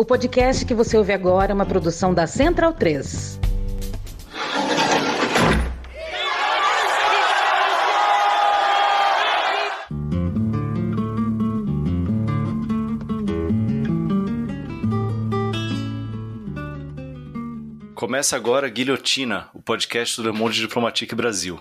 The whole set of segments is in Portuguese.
O podcast que você ouve agora é uma produção da Central 3. Começa agora Guilhotina, o podcast do Le Monde Diplomatique Brasil.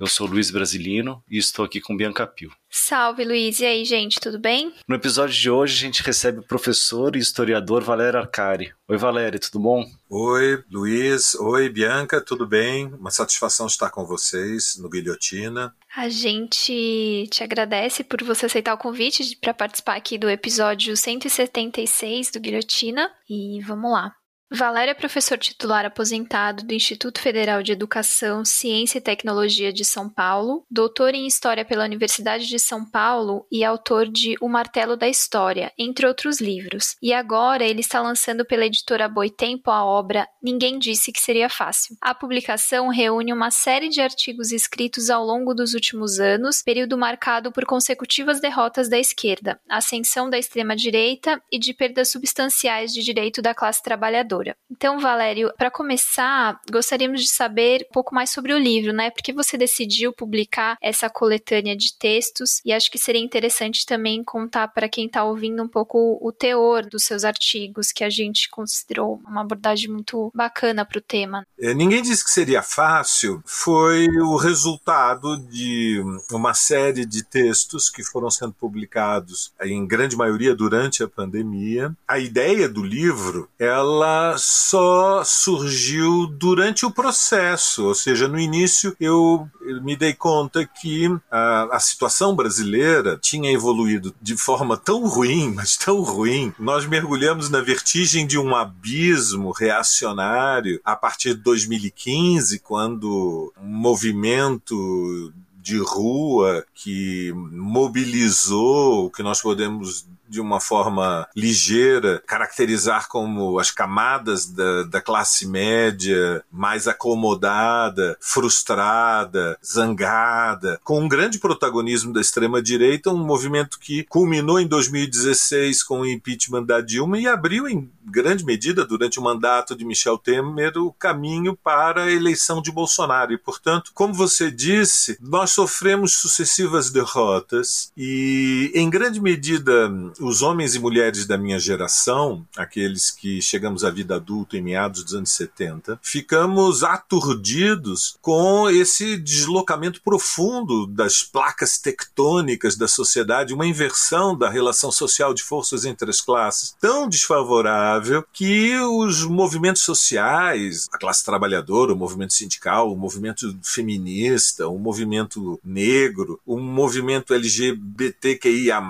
Eu sou Luiz Brasilino e estou aqui com Bianca Pio. Salve, Luiz. E aí, gente, tudo bem? No episódio de hoje, a gente recebe o professor e historiador Valério Arcari. Oi, Valério, tudo bom? Oi, Luiz. Oi, Bianca, tudo bem? Uma satisfação estar com vocês no Guilhotina. A gente te agradece por você aceitar o convite para participar aqui do episódio 176 do Guilhotina. E vamos lá. Valério é professor titular aposentado do Instituto Federal de Educação, Ciência e Tecnologia de São Paulo, doutor em História pela Universidade de São Paulo e autor de O Martelo da História, entre outros livros. E agora ele está lançando pela editora Boitempo a obra Ninguém Disse Que Seria Fácil. A publicação reúne uma série de artigos escritos ao longo dos últimos anos, período marcado por consecutivas derrotas da esquerda, ascensão da extrema-direita e de perdas substanciais de direito da classe trabalhadora. Então, Valério, para começar, gostaríamos de saber um pouco mais sobre o livro, né? Porque você decidiu publicar essa coletânea de textos e acho que seria interessante também contar para quem está ouvindo um pouco o teor dos seus artigos, que a gente considerou uma abordagem muito bacana para o tema. É, ninguém disse que seria fácil, foi o resultado de uma série de textos que foram sendo publicados, em grande maioria durante a pandemia. A ideia do livro, ela só surgiu durante o processo, ou seja, no início eu me dei conta que a, a situação brasileira tinha evoluído de forma tão ruim, mas tão ruim. Nós mergulhamos na vertigem de um abismo reacionário a partir de 2015, quando um movimento de rua que mobilizou o que nós podemos de uma forma ligeira, caracterizar como as camadas da, da classe média mais acomodada, frustrada, zangada, com um grande protagonismo da extrema-direita, um movimento que culminou em 2016 com o impeachment da Dilma e abriu em grande medida, durante o mandato de Michel Temer, o caminho para a eleição de Bolsonaro. E, portanto, como você disse, nós sofremos sucessivas derrotas e, em grande medida, os homens e mulheres da minha geração, aqueles que chegamos à vida adulta em meados dos anos 70, ficamos aturdidos com esse deslocamento profundo das placas tectônicas da sociedade, uma inversão da relação social de forças entre as classes tão desfavorável que os movimentos sociais, a classe trabalhadora, o movimento sindical, o movimento feminista, o movimento negro, o movimento LGBTQIA+,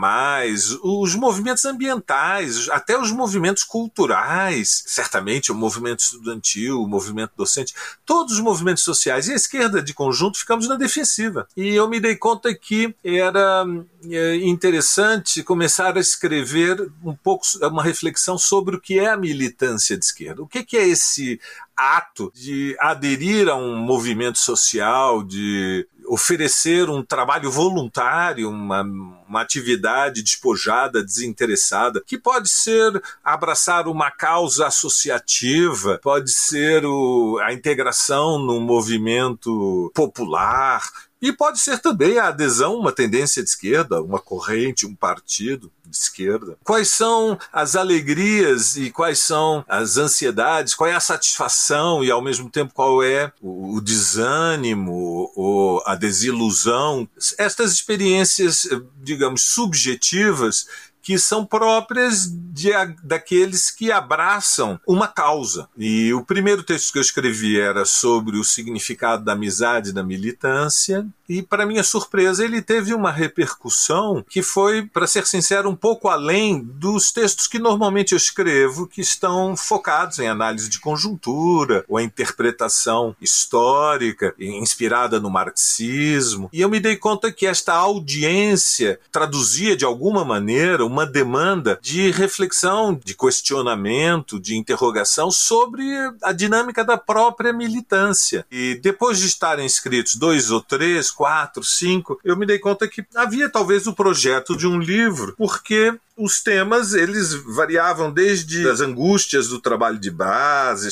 os movimentos ambientais, até os movimentos culturais, certamente o movimento estudantil, o movimento docente, todos os movimentos sociais e a esquerda de conjunto ficamos na defensiva. E eu me dei conta que era é, interessante começar a escrever um pouco uma reflexão sobre o que é a militância de esquerda. O que é esse ato de aderir a um movimento social, de oferecer um trabalho voluntário, uma, uma atividade despojada, desinteressada, que pode ser abraçar uma causa associativa, pode ser o, a integração num movimento popular, e pode ser também a adesão uma tendência de esquerda, uma corrente, um partido de esquerda. Quais são as alegrias e quais são as ansiedades, qual é a satisfação e ao mesmo tempo qual é o, desânimo ou a desilusão? Estas experiências, digamos, subjetivas que são próprias de, daqueles que abraçam uma causa. E o primeiro texto que eu escrevi era sobre o significado da amizade e da militância, e para minha surpresa ele teve uma repercussão que foi, para ser sincero, um pouco além dos textos que normalmente eu escrevo, que estão focados em análise de conjuntura ou a interpretação histórica inspirada no marxismo. E eu me dei conta que esta audiência traduzia de alguma maneira uma demanda de reflexão, de questionamento, de interrogação sobre a dinâmica da própria militância. E depois de estarem escritos dois ou três, quatro, cinco, eu me dei conta que havia talvez o projeto de um livro, porque os temas eles variavam desde as angústias do trabalho de base,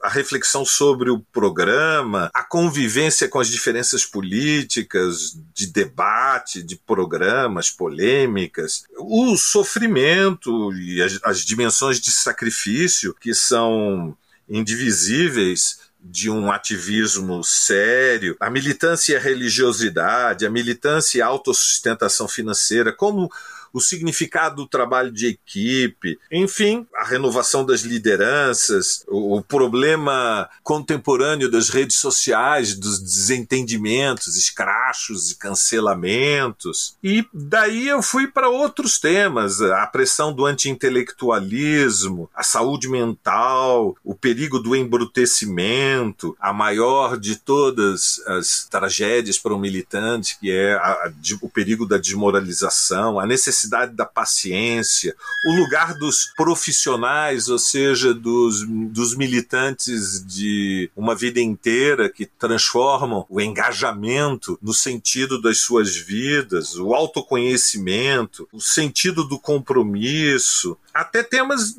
a reflexão sobre o programa, a convivência com as diferenças políticas, de debate, de programas, polêmicas, o sofrimento e as, as dimensões de sacrifício que são indivisíveis de um ativismo sério, a militância e a religiosidade, a militância e a autossustentação financeira, como o significado do trabalho de equipe, enfim, a renovação das lideranças, o, problema contemporâneo das redes sociais, dos desentendimentos, escrachos e cancelamentos. E daí eu fui para outros temas, a pressão do anti-intelectualismo, a saúde mental, o perigo do embrutecimento, a maior de todas as tragédias para um militante, que é a, a, o perigo da desmoralização, a necessidade necessidade da paciência, o lugar dos profissionais, ou seja, dos, dos militantes de uma vida inteira que transformam o engajamento no sentido das suas vidas, o autoconhecimento, o sentido do compromisso, até temas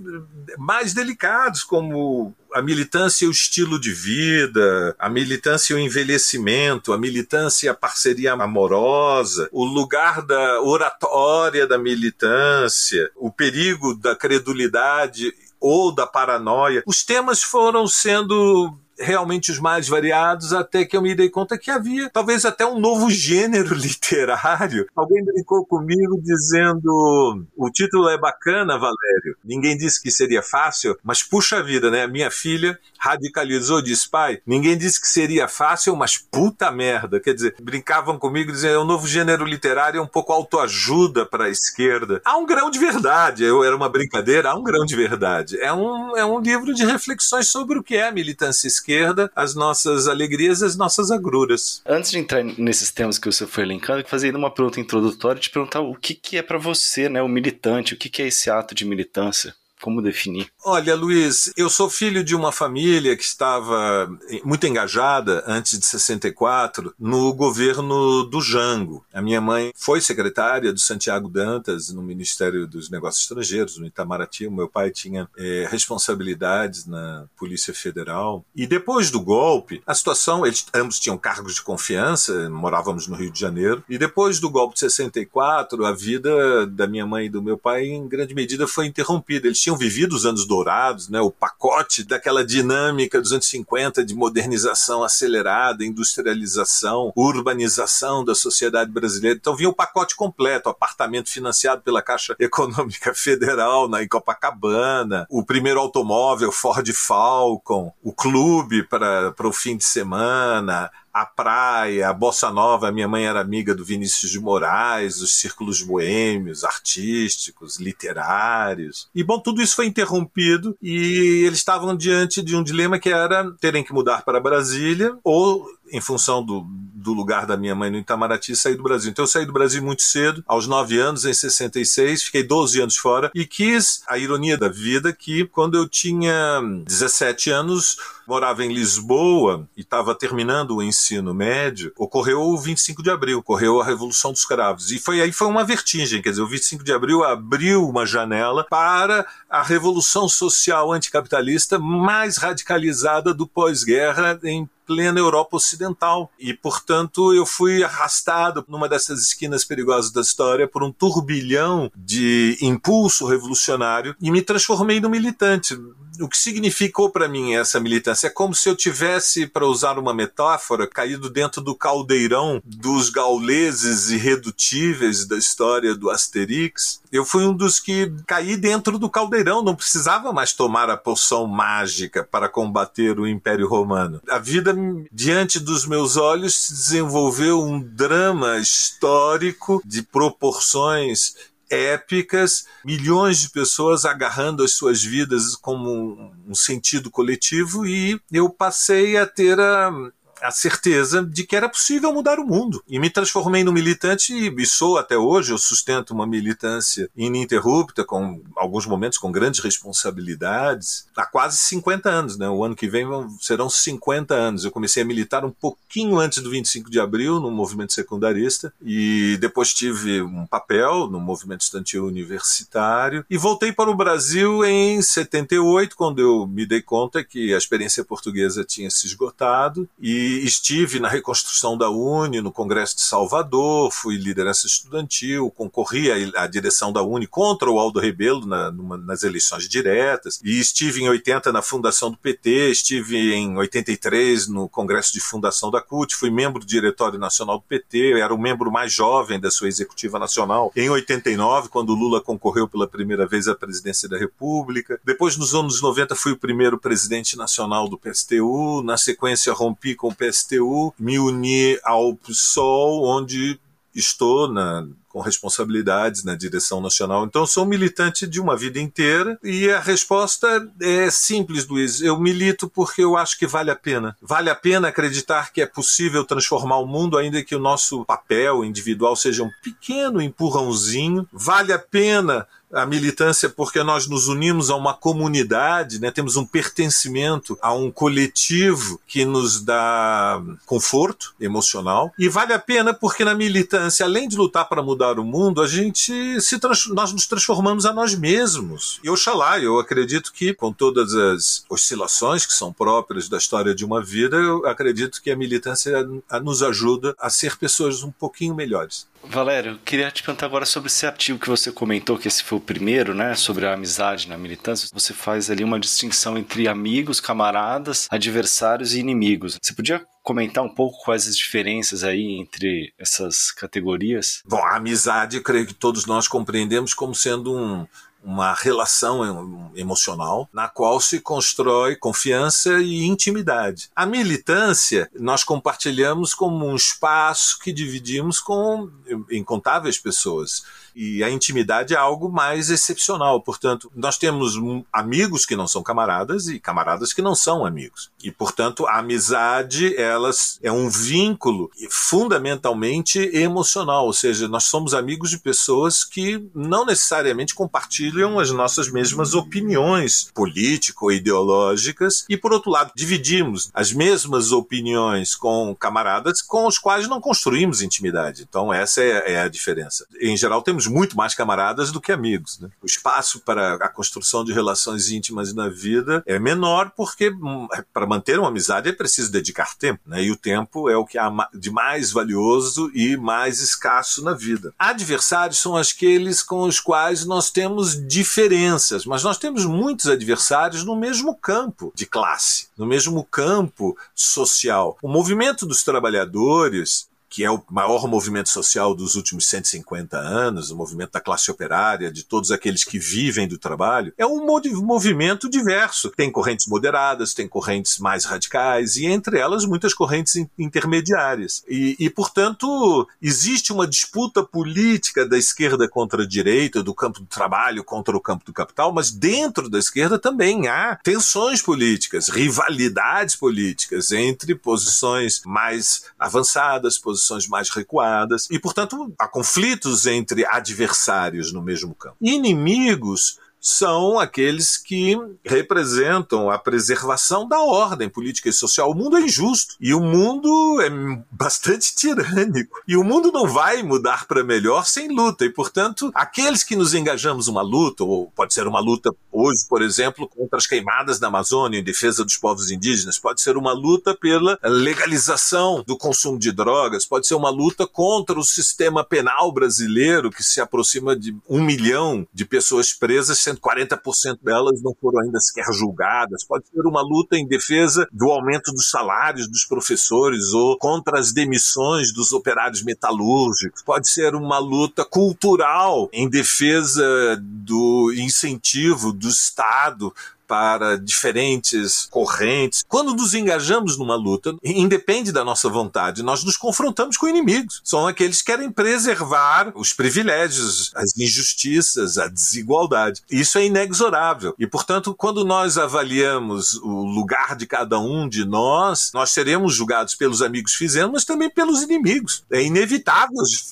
mais delicados como a militância e o estilo de vida, a militância e o envelhecimento, a militância e a parceria amorosa, o lugar da oratória da militância, o perigo da credulidade ou da paranoia. Os temas foram sendo realmente os mais variados, até que eu me dei conta que havia talvez até um novo gênero literário. Alguém brincou comigo dizendo: o título é bacana, Valério. Ninguém disse que seria fácil, mas puxa vida, né? Minha filha radicalizou, disse: pai, ninguém disse que seria fácil, mas puta merda. Quer dizer, brincavam comigo dizendo: é um novo gênero literário, é um pouco autoajuda para a esquerda. Há um grão de verdade. Eu era uma brincadeira, há um grão de verdade. É um, é um livro de reflexões sobre o que é a militância esquerda esquerda, as nossas alegrias e as nossas agruras. Antes de entrar nesses temas que você foi elencando, eu fazer uma pergunta introdutória e te perguntar o que, que é para você, né, o militante, o que, que é esse ato de militância? Como definir? Olha, Luiz, eu sou filho de uma família que estava muito engajada antes de 64 no governo do Jango. A minha mãe foi secretária do Santiago Dantas no Ministério dos Negócios Estrangeiros, no Itamaraty. O meu pai tinha é, responsabilidades na Polícia Federal. E depois do golpe, a situação, eles ambos tinham cargos de confiança, morávamos no Rio de Janeiro. E depois do golpe de 64, a vida da minha mãe e do meu pai, em grande medida, foi interrompida. Eles tinham vivido os anos dourados, né, o pacote daquela dinâmica dos anos 50 de modernização acelerada, industrialização, urbanização da sociedade brasileira. Então vinha o pacote completo, apartamento financiado pela Caixa Econômica Federal na Copacabana, o primeiro automóvel Ford Falcon, o clube para o fim de semana, a praia, a bossa nova. Minha mãe era amiga do Vinícius de Moraes, os círculos boêmios, artísticos, literários. E bom, tudo isso foi interrompido e eles estavam diante de um dilema que era terem que mudar para Brasília ou em função do, do lugar da minha mãe no Itamaraty, saí do Brasil. Então eu saí do Brasil muito cedo, aos 9 anos, em 66, fiquei 12 anos fora e quis a ironia da vida que quando eu tinha 17 anos, morava em Lisboa e estava terminando o ensino médio, ocorreu o 25 de abril, ocorreu a Revolução dos Cravos. E foi aí foi uma vertigem, quer dizer, o 25 de abril abriu uma janela para a revolução social anticapitalista mais radicalizada do pós-guerra em plena Europa Ocidental. E, portanto, eu fui arrastado numa dessas esquinas perigosas da história por um turbilhão de impulso revolucionário e me transformei no militante o que significou para mim essa militância? É como se eu tivesse, para usar uma metáfora, caído dentro do caldeirão dos gauleses irredutíveis da história do Asterix. Eu fui um dos que caí dentro do caldeirão, não precisava mais tomar a poção mágica para combater o Império Romano. A vida diante dos meus olhos se desenvolveu um drama histórico de proporções épicas, milhões de pessoas agarrando as suas vidas como um sentido coletivo e eu passei a ter a, a certeza de que era possível mudar o mundo. E me transformei no militante e sou até hoje, eu sustento uma militância ininterrupta, com alguns momentos com grandes responsabilidades, há quase 50 anos, né? O ano que vem serão 50 anos. Eu comecei a militar um pouquinho antes do 25 de abril, no movimento secundarista, e depois tive um papel no movimento estudantil universitário, e voltei para o Brasil em 78, quando eu me dei conta que a experiência portuguesa tinha se esgotado, e estive na reconstrução da Uni, no Congresso de Salvador, fui liderança estudantil, concorri à, direção da Uni contra o Aldo Rebelo na, numa, nas eleições diretas, e estive em 80 na fundação do PT, estive em 83 no Congresso de Fundação da CUT, fui membro do Diretório Nacional do PT, era o membro mais jovem da sua executiva nacional em 89, quando Lula concorreu pela primeira vez à presidência da República. Depois, nos anos 90, fui o primeiro presidente nacional do PSTU. Na sequência, rompi com o PSTU, me uni ao PSOL, onde estou na, com responsabilidades na direção nacional. Então, sou militante de uma vida inteira e a resposta é simples, Luiz. Eu milito porque eu acho que vale a pena. Vale a pena acreditar que é possível transformar o mundo, ainda que o nosso papel individual seja um pequeno empurrãozinho. Vale a pena a militância porque nós nos unimos a uma comunidade, né? temos um pertencimento a um coletivo que nos dá conforto emocional. E vale a pena porque na militância, além de lutar para mudar o mundo, a gente se nós nos transformamos a nós mesmos. E oxalá, eu acredito que com todas as oscilações que são próprias da história de uma vida, eu acredito que a militância nos ajuda a ser pessoas um pouquinho melhores. Valério, queria te perguntar agora sobre esse artigo que você comentou, que esse foi o primeiro, né, sobre a amizade na militância. Você faz ali uma distinção entre amigos, camaradas, adversários e inimigos. Você podia comentar um pouco quais as diferenças aí entre essas categorias? Bom, a amizade, creio que todos nós compreendemos como sendo um, uma relação emocional na qual se constrói confiança e intimidade. A militância nós compartilhamos como um espaço que dividimos com incontáveis pessoas e a intimidade é algo mais excepcional. Portanto, nós temos amigos que não são camaradas e camaradas que não são amigos. E, portanto, a amizade elas é um vínculo fundamentalmente emocional, ou seja, nós somos amigos de pessoas que não necessariamente compartilham as nossas mesmas opiniões político-ideológicas e, por outro lado, dividimos as mesmas opiniões com camaradas com os quais não construímos intimidade. Então, essa é, é a diferença. Em geral, temos muito mais camaradas do que amigos. Né? O espaço para a construção de relações íntimas na vida é menor porque hum, para manter uma amizade é preciso dedicar tempo, né? e o tempo é o que há de mais valioso e mais escasso na vida. Adversários são aqueles com os quais nós temos diferenças, mas nós temos muitos adversários no mesmo campo de classe, no mesmo campo social. O movimento dos trabalhadores que é o maior movimento social dos últimos 150 anos, o movimento da classe operária, de todos aqueles que vivem do trabalho, é um movimento diverso. Tem correntes moderadas, tem correntes mais radicais e, entre elas, muitas correntes intermediárias. E, e portanto, existe uma disputa política da esquerda contra a direita, do campo do trabalho contra o campo do capital, mas dentro da esquerda também há tensões políticas, rivalidades políticas entre posições mais avançadas, posições posições mais recuadas, e, portanto, há conflitos entre adversários no mesmo campo. Inimigos são aqueles que representam a preservação da ordem política e social. O mundo é injusto e o mundo é bastante tirânico. E o mundo não vai mudar para melhor sem luta. E, portanto, aqueles que nos engajamos uma luta, ou pode ser uma luta hoje, por exemplo, contra as queimadas na Amazônia em defesa dos povos indígenas, pode ser uma luta pela legalização do consumo de drogas, pode ser uma luta contra o sistema penal brasileiro que se aproxima de um milhão de pessoas presas, sendo 40% delas não foram ainda sequer julgadas. Pode ser uma luta em defesa do aumento dos salários dos professores ou contra as demissões dos operários metalúrgicos. Pode ser uma luta cultural em defesa do incentivo do Estado para diferentes correntes. Quando nos engajamos numa luta, independe da nossa vontade, nós nos confrontamos com inimigos. São aqueles que querem preservar os privilégios, as injustiças, a desigualdade. Isso é inexorável. E, portanto, quando nós avaliamos o lugar de cada um de nós, nós seremos julgados pelos amigos que fizemos, mas também pelos inimigos. É inevitável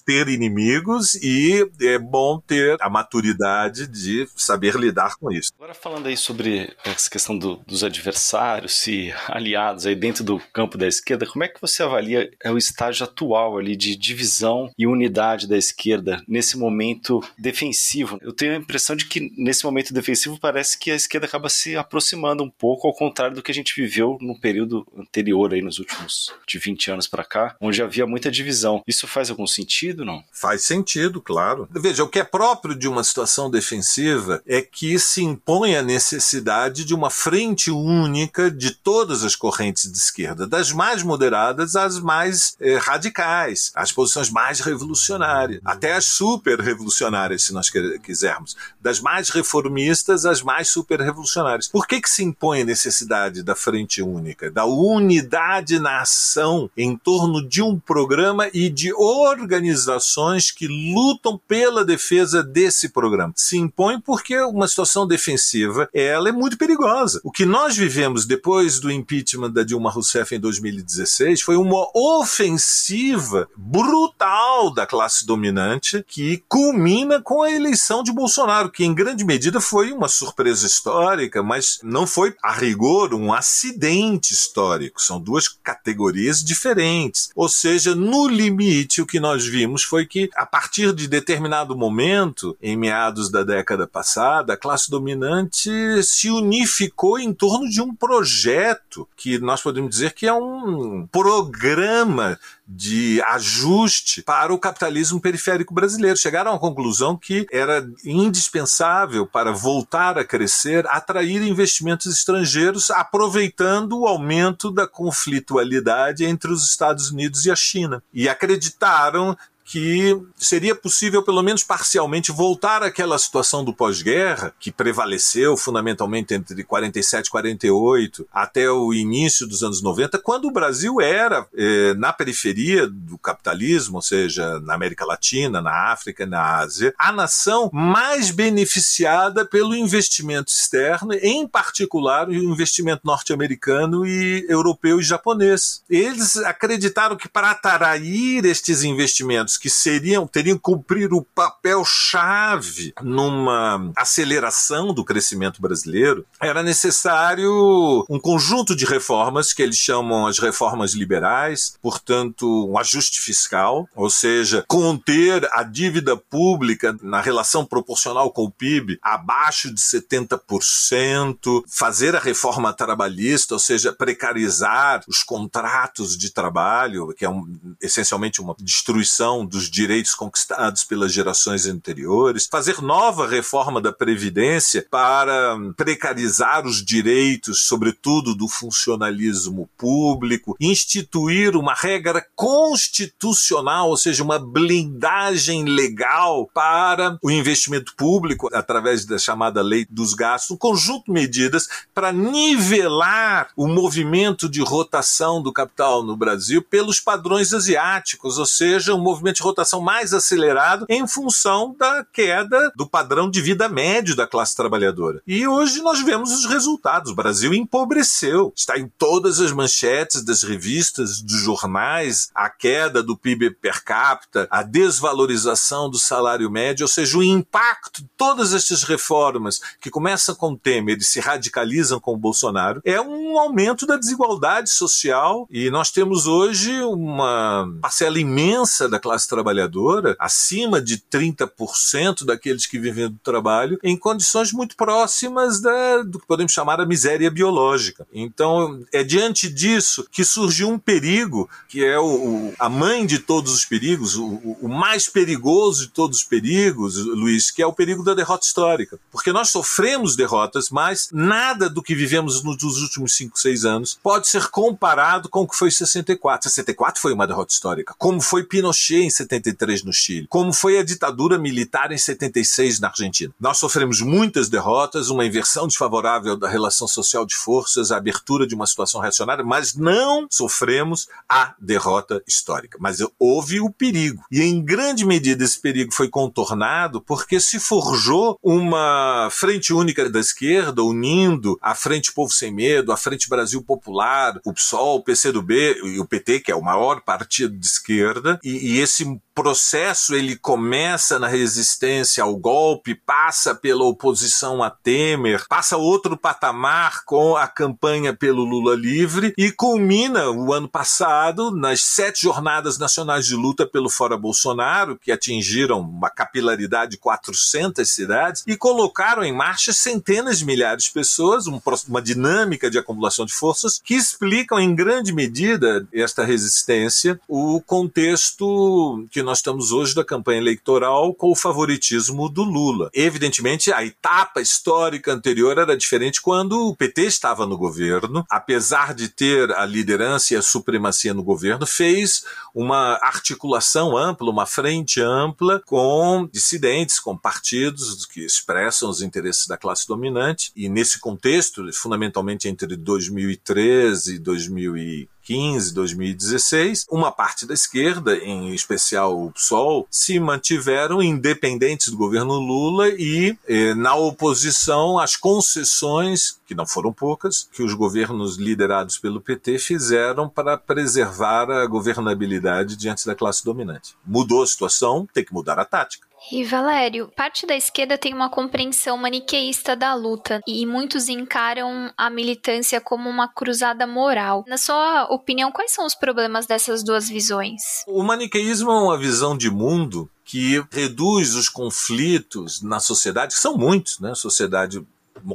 ter inimigos e é bom ter a maturidade de saber lidar com isso. Agora falando aí sobre essa questão do, dos adversários e aliados aí dentro do campo da esquerda, como é que você avalia é o estágio atual ali de divisão e unidade da esquerda nesse momento defensivo? Eu tenho a impressão de que nesse momento defensivo parece que a esquerda acaba se aproximando um pouco ao contrário do que a gente viveu no período anterior aí nos últimos de 20 anos para cá, onde havia muita divisão. Isso faz algum sentido, não? Faz sentido, claro. Veja, o que é próprio de uma situação defensiva é que se impõe a necessidade de uma frente única de todas as correntes de esquerda, das mais moderadas às mais eh, radicais, às posições mais revolucionárias, até as super revolucionárias, se nós quisermos, das mais reformistas às mais super revolucionárias. Por que, que se impõe a necessidade da frente única, da unidade na ação em torno de um programa e de organizações que lutam pela defesa desse programa? Se impõe porque uma situação defensiva ela é muito perigosa. O que nós vivemos depois do impeachment da Dilma Rousseff em 2016 foi uma ofensiva brutal da classe dominante que culmina com a eleição de Bolsonaro, que em grande medida foi uma surpresa histórica, mas não foi a rigor um acidente histórico. São duas categorias diferentes. Ou seja, no limite, o que nós vimos foi que, a partir de determinado momento, em meados da década passada, a classe dominante se unificou em torno de um projeto que nós podemos dizer que é um programa de ajuste para o capitalismo periférico brasileiro. Chegaram à conclusão que era indispensável para voltar a crescer atrair investimentos estrangeiros, aproveitando o aumento da conflitualidade entre os Estados Unidos e a China. E acreditaram que seria possível, pelo menos parcialmente, voltar àquela situação do pós-guerra, que prevaleceu fundamentalmente entre 47 e 48 até o início dos anos 90, quando o Brasil era eh, na periferia do capitalismo, ou seja, na América Latina, na África, na Ásia, a nação mais beneficiada pelo investimento externo, em particular o investimento norte-americano e europeu e japonês. Eles acreditaram que para atrair estes investimentos que seriam teriam cumprir o papel chave numa aceleração do crescimento brasileiro, era necessário um conjunto de reformas que eles chamam as reformas liberais, portanto, um ajuste fiscal, ou seja, conter a dívida pública na relação proporcional com o PIB abaixo de 70%, fazer a reforma trabalhista, ou seja, precarizar os contratos de trabalho, que é um, essencialmente uma destruição dos direitos conquistados pelas gerações anteriores, fazer nova reforma da Previdência para precarizar os direitos, sobretudo do funcionalismo público, instituir uma regra constitucional, ou seja, uma blindagem legal para o investimento público através da chamada lei dos gastos, um conjunto de medidas para nivelar o movimento de rotação do capital no Brasil pelos padrões asiáticos, ou seja, um movimento de rotação mais acelerado em função da queda do padrão de vida médio da classe trabalhadora. E hoje nós vemos os resultados. O Brasil empobreceu. Está em todas as manchetes das revistas, dos jornais, a queda do PIB per capita, a desvalorização do salário médio, ou seja, o impacto de todas estas reformas que começam com Temer e se radicalizam com o Bolsonaro é um aumento da desigualdade social e nós temos hoje uma parcela imensa da classe classe trabalhadora, acima de 30% daqueles que vivem do trabalho, em condições muito próximas da, do que podemos chamar a miséria biológica. Então, é diante disso que surgiu um perigo, que é o, a mãe de todos os perigos, o, o mais perigoso de todos os perigos, Luiz, que é o perigo da derrota histórica. Porque nós sofremos derrotas, mas nada do que vivemos nos últimos 5, 6 anos pode ser comparado com o que foi 64. 64 foi uma derrota histórica. Como foi Pinochet em 73 no Chile, como foi a ditadura militar em 76 na Argentina. Nós sofremos muitas derrotas, uma inversão desfavorável da relação social de forças, a abertura de uma situação reacionária, mas não sofremos a derrota histórica. Mas houve o perigo. E em grande medida esse perigo foi contornado porque se forjou uma frente única da esquerda, unindo a Frente Povo Sem Medo, a Frente Brasil Popular, o PSOL, o PCdoB e o PT, que é o maior partido de esquerda, e, e esse muchísimo processo ele começa na resistência ao golpe, passa pela oposição a Temer, passa outro patamar com a campanha pelo Lula livre e culmina o ano passado nas sete jornadas nacionais de luta pelo Fora Bolsonaro, que atingiram uma capilaridade de 400 cidades e colocaram em marcha centenas de milhares de pessoas, uma dinâmica de acumulação de forças que explicam em grande medida esta resistência, o contexto que nós estamos hoje da campanha eleitoral com o favoritismo do Lula. Evidentemente, a etapa histórica anterior era diferente quando o PT estava no governo, apesar de ter a liderança e a supremacia no governo, fez uma articulação ampla, uma frente ampla com dissidentes, com partidos que expressam os interesses da classe dominante. E nesse contexto, fundamentalmente entre 2013 e 2015, 2015, 2016, uma parte da esquerda, em especial o PSOL, se mantiveram independentes do governo Lula e eh, na oposição às concessões, que não foram poucas, que os governos liderados pelo PT fizeram para preservar a governabilidade diante da classe dominante. Mudou a situação, tem que mudar a tática. E Valério, parte da esquerda tem uma compreensão maniqueísta da luta e muitos encaram a militância como uma cruzada moral. Na sua opinião, quais são os problemas dessas duas visões? O maniqueísmo é uma visão de mundo que reduz os conflitos na sociedade, que são muitos, né? Sociedade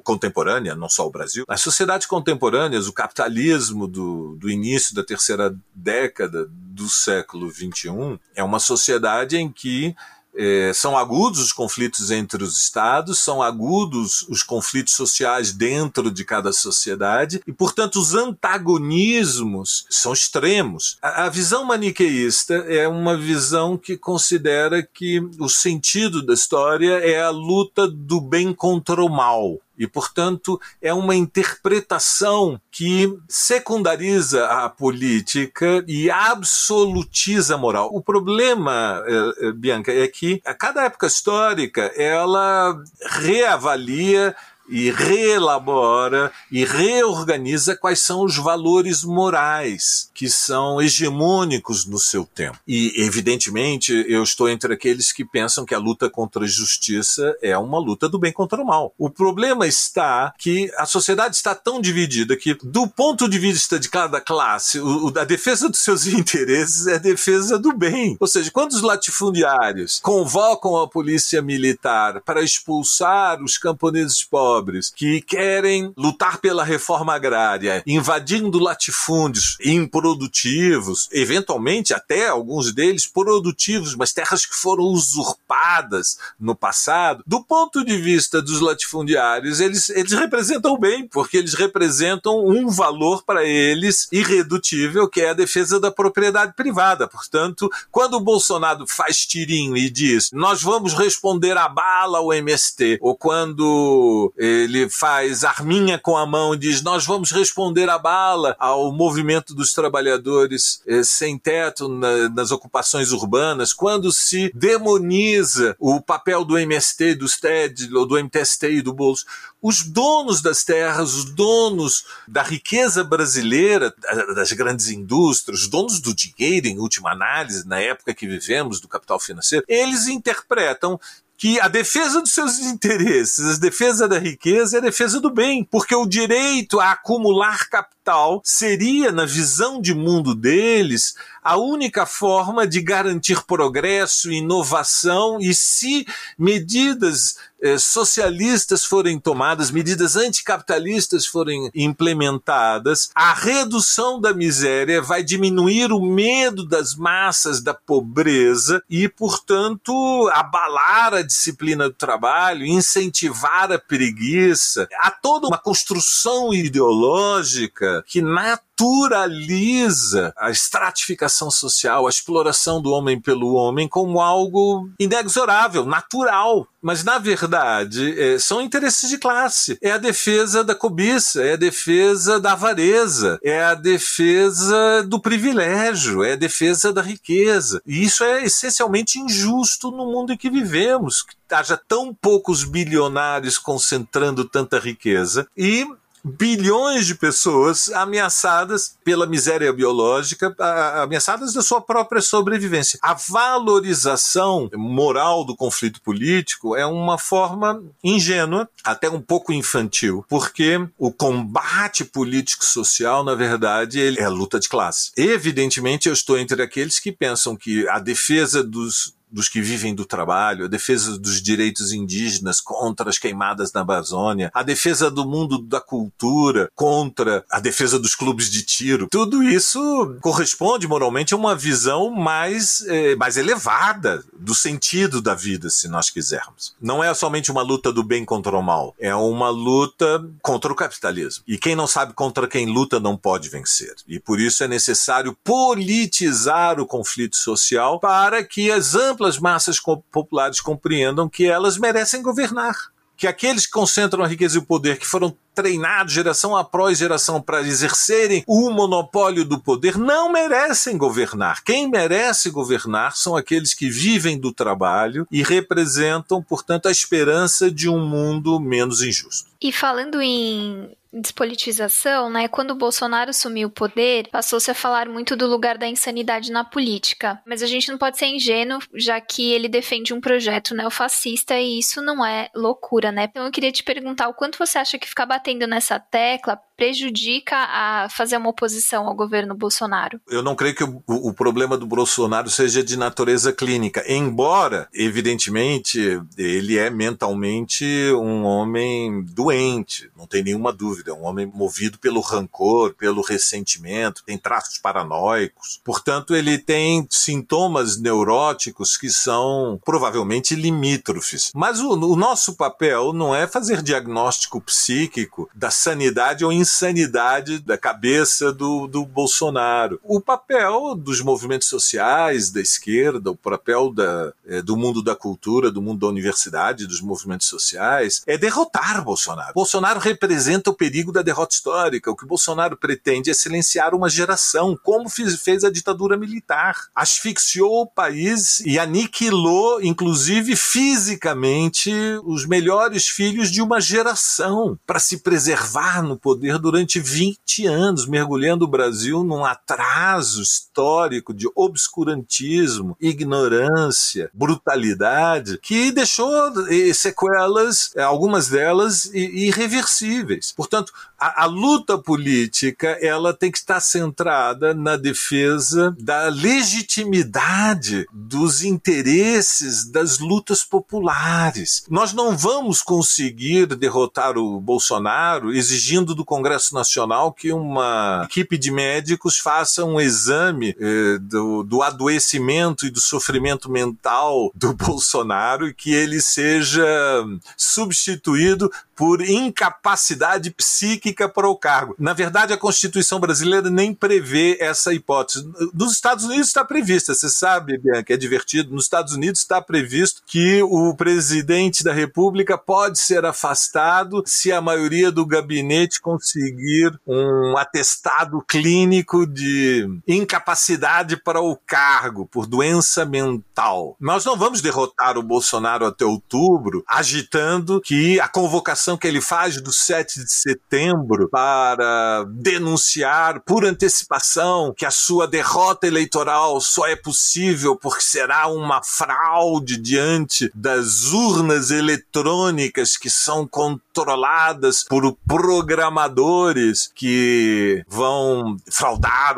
contemporânea, não só o Brasil. As sociedades contemporâneas, o capitalismo do, do início da terceira década do século XXI, é uma sociedade em que é, são agudos os conflitos entre os estados, são agudos os conflitos sociais dentro de cada sociedade e, portanto, os antagonismos são extremos. A, a visão maniqueísta é uma visão que considera que o sentido da história é a luta do bem contra o mal. E, portanto, é uma interpretação que secundariza a política e absolutiza a moral. O problema, eh, eh, Bianca, é que a cada época histórica ela reavalia e reelabora e reorganiza quais são os valores morais que são hegemônicos no seu tempo. E, evidentemente, eu estou entre aqueles que pensam que a luta contra a justiça é uma luta do bem contra o mal. O problema está que a sociedade está tão dividida que, do ponto de vista de cada classe, o, a defesa dos seus interesses é a defesa do bem. Ou seja, quando os latifundiários convocam a polícia militar para expulsar os camponeses pobres, pobres que querem lutar pela reforma agrária, invadindo latifúndios improdutivos, eventualmente até alguns deles produtivos, mas terras que foram usurpadas no passado. Do ponto de vista dos latifundiários, eles, eles representam bem, porque eles representam um valor para eles irredutível, que é a defesa da propriedade privada. Portanto, quando o Bolsonaro faz tirinho e diz nós vamos responder a bala ao MST, ou quando ele faz arminha com a mão e diz: Nós vamos responder a bala ao movimento dos trabalhadores eh, sem teto na, nas ocupações urbanas, quando se demoniza o papel do MST, do STED, ou do MTST e do Bolso. Os donos das terras, os donos da riqueza brasileira, das grandes indústrias, os donos do dinheiro, em última análise, na época que vivemos, do capital financeiro, eles interpretam que a defesa dos seus interesses, a defesa da riqueza é a defesa do bem, porque o direito a acumular capital seria, na visão de mundo deles, a única forma de garantir progresso, inovação e se medidas eh, socialistas forem tomadas, medidas anticapitalistas forem implementadas, a redução da miséria vai diminuir o medo das massas da pobreza e, portanto, abalar a disciplina do trabalho, incentivar a preguiça. Há toda uma construção ideológica que naturaliza a estratificação social, a exploração do homem pelo homem como algo inexorável, natural. Mas, na verdade, é, são interesses de classe. É a defesa da cobiça, é a defesa da avareza, é a defesa do privilégio, é a defesa da riqueza. E isso é essencialmente injusto no mundo em que vivemos, que haja tão poucos bilionários concentrando tanta riqueza e bilhões de pessoas ameaçadas pela miséria biológica, ameaçadas da sua própria sobrevivência. A valorização moral do conflito político é uma forma ingênua, até um pouco infantil, porque o combate político-social, na verdade, ele é luta de classe. Evidentemente, eu estou entre aqueles que pensam que a defesa dos dos que vivem do trabalho, a defesa dos direitos indígenas contra as queimadas na Amazônia, a defesa do mundo da cultura contra a defesa dos clubes de tiro. Tudo isso corresponde moralmente a uma visão mais, eh, mais elevada do sentido da vida, se nós quisermos. Não é somente uma luta do bem contra o mal, é uma luta contra o capitalismo. E quem não sabe contra quem luta não pode vencer. E por isso é necessário politizar o conflito social para que as amplas amplas massas populares compreendam que elas merecem governar. Que aqueles que concentram a riqueza e o poder, que foram treinados geração após geração para exercerem o monopólio do poder, não merecem governar. Quem merece governar são aqueles que vivem do trabalho e representam, portanto, a esperança de um mundo menos injusto. E falando em despolitização, né? Quando o Bolsonaro assumiu o poder, passou-se a falar muito do lugar da insanidade na política. Mas a gente não pode ser ingênuo, já que ele defende um projeto neofascista e isso não é loucura, né? Então eu queria te perguntar o quanto você acha que ficar batendo nessa tecla prejudica a fazer uma oposição ao governo Bolsonaro? Eu não creio que o, o problema do Bolsonaro seja de natureza clínica, embora, evidentemente, ele é mentalmente um homem doente, não tem nenhuma dúvida, é um homem movido pelo rancor, pelo ressentimento, tem traços paranoicos. Portanto, ele tem sintomas neuróticos que são provavelmente limítrofes. Mas o, o nosso papel não é fazer diagnóstico psíquico da sanidade ou insanidade insanidade da cabeça do, do Bolsonaro. O papel dos movimentos sociais, da esquerda, o papel da, é, do mundo da cultura, do mundo da universidade, dos movimentos sociais, é derrotar Bolsonaro. Bolsonaro representa o perigo da derrota histórica. O que Bolsonaro pretende é silenciar uma geração, como fiz, fez a ditadura militar. Asfixiou o país e aniquilou, inclusive fisicamente, os melhores filhos de uma geração para se preservar no poder durante 20 anos, mergulhando o Brasil num atraso histórico de obscurantismo, ignorância, brutalidade, que deixou eh, sequelas, eh, algumas delas irreversíveis. Portanto, a, a, luta política ela tem que estar centrada na defesa da legitimidade dos interesses das lutas populares. Nós não vamos conseguir derrotar o Bolsonaro exigindo do Congresso Congresso Nacional que uma equipe de médicos faça um exame eh, do, do adoecimento e do sofrimento mental do Bolsonaro e que ele seja substituído por incapacidade psíquica para o cargo. Na verdade, a Constituição brasileira nem prevê essa hipótese. Nos Estados Unidos está prevista, você sabe, Bianca, é divertido. Nos Estados Unidos está previsto que o presidente da República pode ser afastado se a maioria do gabinete conseguir um atestado clínico de incapacidade para o cargo por doença mental. Nós não vamos derrotar o Bolsonaro até outubro agitando que a convocação que ele faz do 7 de setembro para denunciar por antecipação que a sua derrota eleitoral só é possível porque será uma fraude diante das urnas eletrônicas que são controladas por programadores que vão fraudar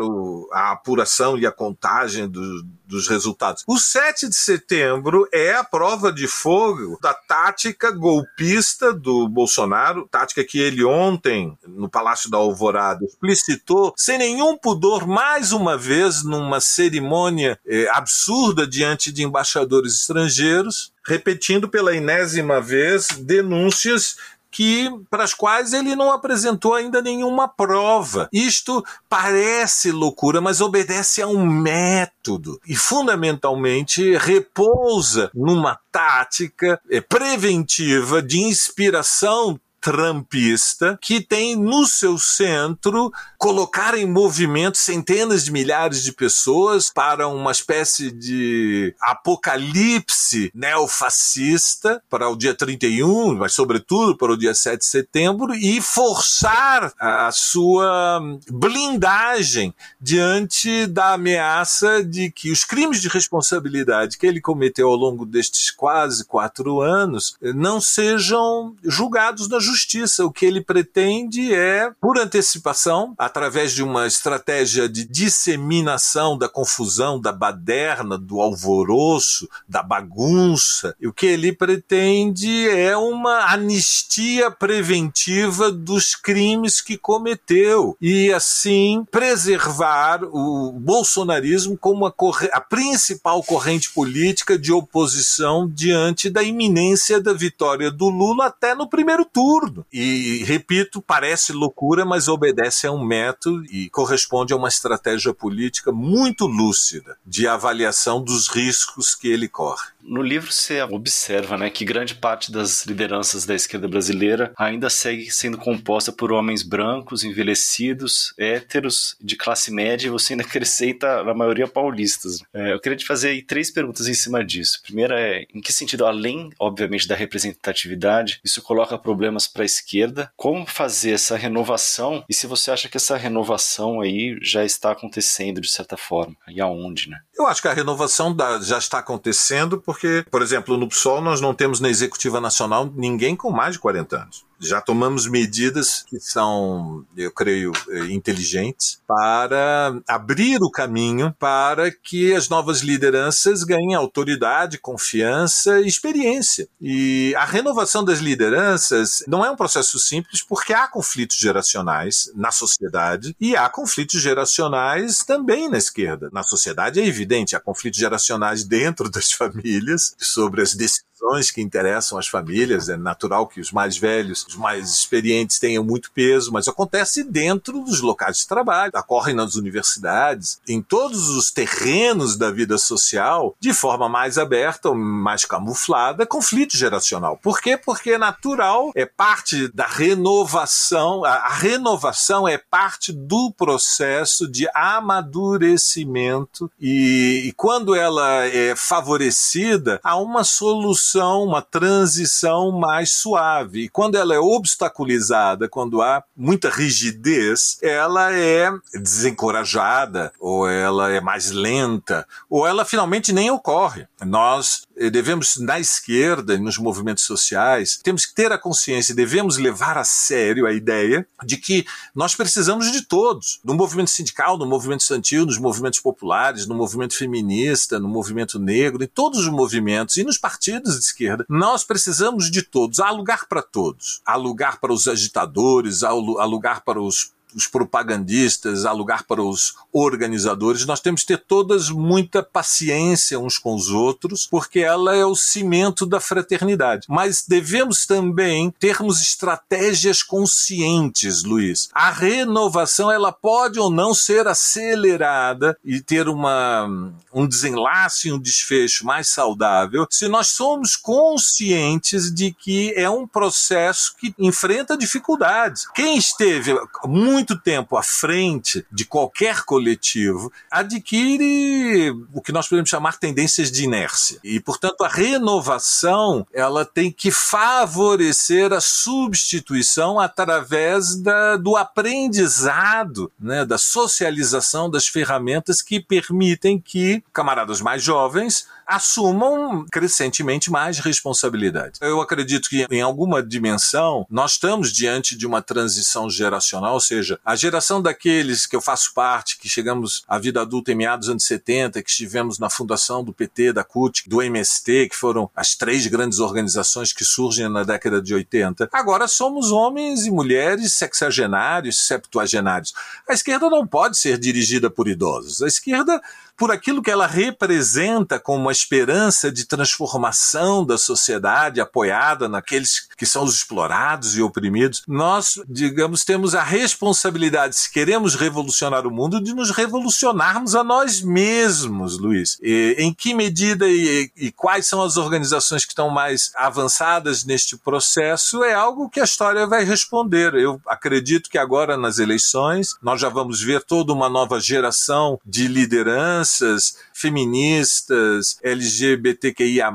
a apuração e a contagem do, dos resultados. O 7 de setembro é a prova de fogo da tática golpista do Bolsonaro, tática que ele ontem, no Palácio da Alvorada, explicitou sem nenhum pudor, mais uma vez, numa cerimônia eh, absurda diante de embaixadores estrangeiros, repetindo pela enésima vez denúncias que para as quais ele não apresentou ainda nenhuma prova. Isto parece loucura, mas obedece a um método e fundamentalmente repousa numa tática eh, preventiva de inspiração trampista que tem no seu centro colocar em movimento centenas de milhares de pessoas para uma espécie de apocalipse neofascista para o dia 31, mas sobretudo para o dia 7 de setembro e forçar a sua blindagem diante da ameaça de que os crimes de responsabilidade que ele cometeu ao longo destes quase quatro anos não sejam julgados na justiça justiça. O que ele pretende é, por antecipação, através de uma estratégia de disseminação da confusão, da baderna, do alvoroço, da bagunça, o que ele pretende é uma anistia preventiva dos crimes que cometeu e assim preservar o bolsonarismo como a, a principal corrente política de oposição diante da iminência da vitória do Lula até no primeiro turno absurdo. E, repito, parece loucura, mas obedece a um método e corresponde a uma estratégia política muito lúcida de avaliação dos riscos que ele corre. No livro você observa né, que grande parte das lideranças da esquerda brasileira ainda segue sendo composta por homens brancos, envelhecidos, héteros, de classe média, e você ainda acrescenta a maioria paulistas. É, eu queria te fazer três perguntas em cima disso. A primeira é, em que sentido, além, obviamente, da representatividade, isso coloca problemas para a esquerda? Como fazer essa renovação? E se você acha que essa renovação aí já está acontecendo de certa forma? E aonde, né? Eu acho que a renovação da, já está acontecendo por exemplo, no PSOL nós não temos na Executiva Nacional ninguém com mais de 40 anos já tomamos medidas que são, eu creio, eh, inteligentes para abrir o caminho para que as novas lideranças ganhem autoridade, confiança e experiência. E a renovação das lideranças não é um processo simples porque há conflitos geracionais na sociedade e há conflitos geracionais também na esquerda. Na sociedade é evidente, há conflitos geracionais dentro das famílias sobre as decisões que interessam as famílias. É natural que os mais velhos, os mais experientes tenham muito peso, mas acontece dentro dos locais de trabalho, ocorre nas universidades, em todos os terrenos da vida social, de forma mais aberta ou mais camuflada, conflito geracional. Por quê? Porque é natural, é parte da renovação, a, renovação é parte do processo de amadurecimento e, e quando ela é favorecida, há uma solução evolução, uma transição mais suave. E quando ela é obstaculizada, quando há muita rigidez, ela é desencorajada, ou ela é mais lenta, ou ela finalmente nem ocorre. Nós devemos, na esquerda nos movimentos sociais, temos que ter a consciência, devemos levar a sério a ideia de que nós precisamos de todos, no movimento sindical, no movimento estudantil, nos movimentos populares, no movimento feminista, no movimento negro, em todos os movimentos e nos partidos de esquerda. Nós precisamos de todos. Há lugar para todos. Há lugar para os agitadores, há lugar para os os propagandistas, há lugar para os organizadores. Nós temos que ter todas muita paciência uns com os outros, porque ela é o cimento da fraternidade. Mas devemos também termos estratégias conscientes, Luiz. A renovação ela pode ou não ser acelerada e ter uma, um desenlace, um desfecho mais saudável, se nós somos conscientes de que é um processo que enfrenta dificuldades. Quem esteve muito muito tempo à frente de qualquer coletivo, adquire o que nós podemos chamar tendências de inércia. E, portanto, a renovação ela tem que favorecer a substituição através da, do aprendizado, né, da socialização das ferramentas que permitem que camaradas mais jovens assumam crescentemente mais responsabilidade. Eu acredito que, em alguma dimensão, nós estamos diante de uma transição geracional, ou seja, a geração daqueles que eu faço parte, que chegamos à vida adulta em meados dos anos 70, que estivemos na fundação do PT, da CUT, do MST, que foram as três grandes organizações que surgem na década de 80. Agora somos homens e mulheres sexagenários, septuagenários. A esquerda não pode ser dirigida por idosos. A esquerda por aquilo que ela representa como uma esperança de transformação da sociedade apoiada naqueles que são os explorados e oprimidos. Nós, digamos, temos a responsabilidade, se queremos revolucionar o mundo, de nos revolucionarmos a nós mesmos, Luiz. E, em que medida e, e quais são as organizações que estão mais avançadas neste processo é algo que a história vai responder. Eu acredito que agora nas eleições nós já vamos ver toda uma nova geração de lideranças feministas, LGBTQIA+,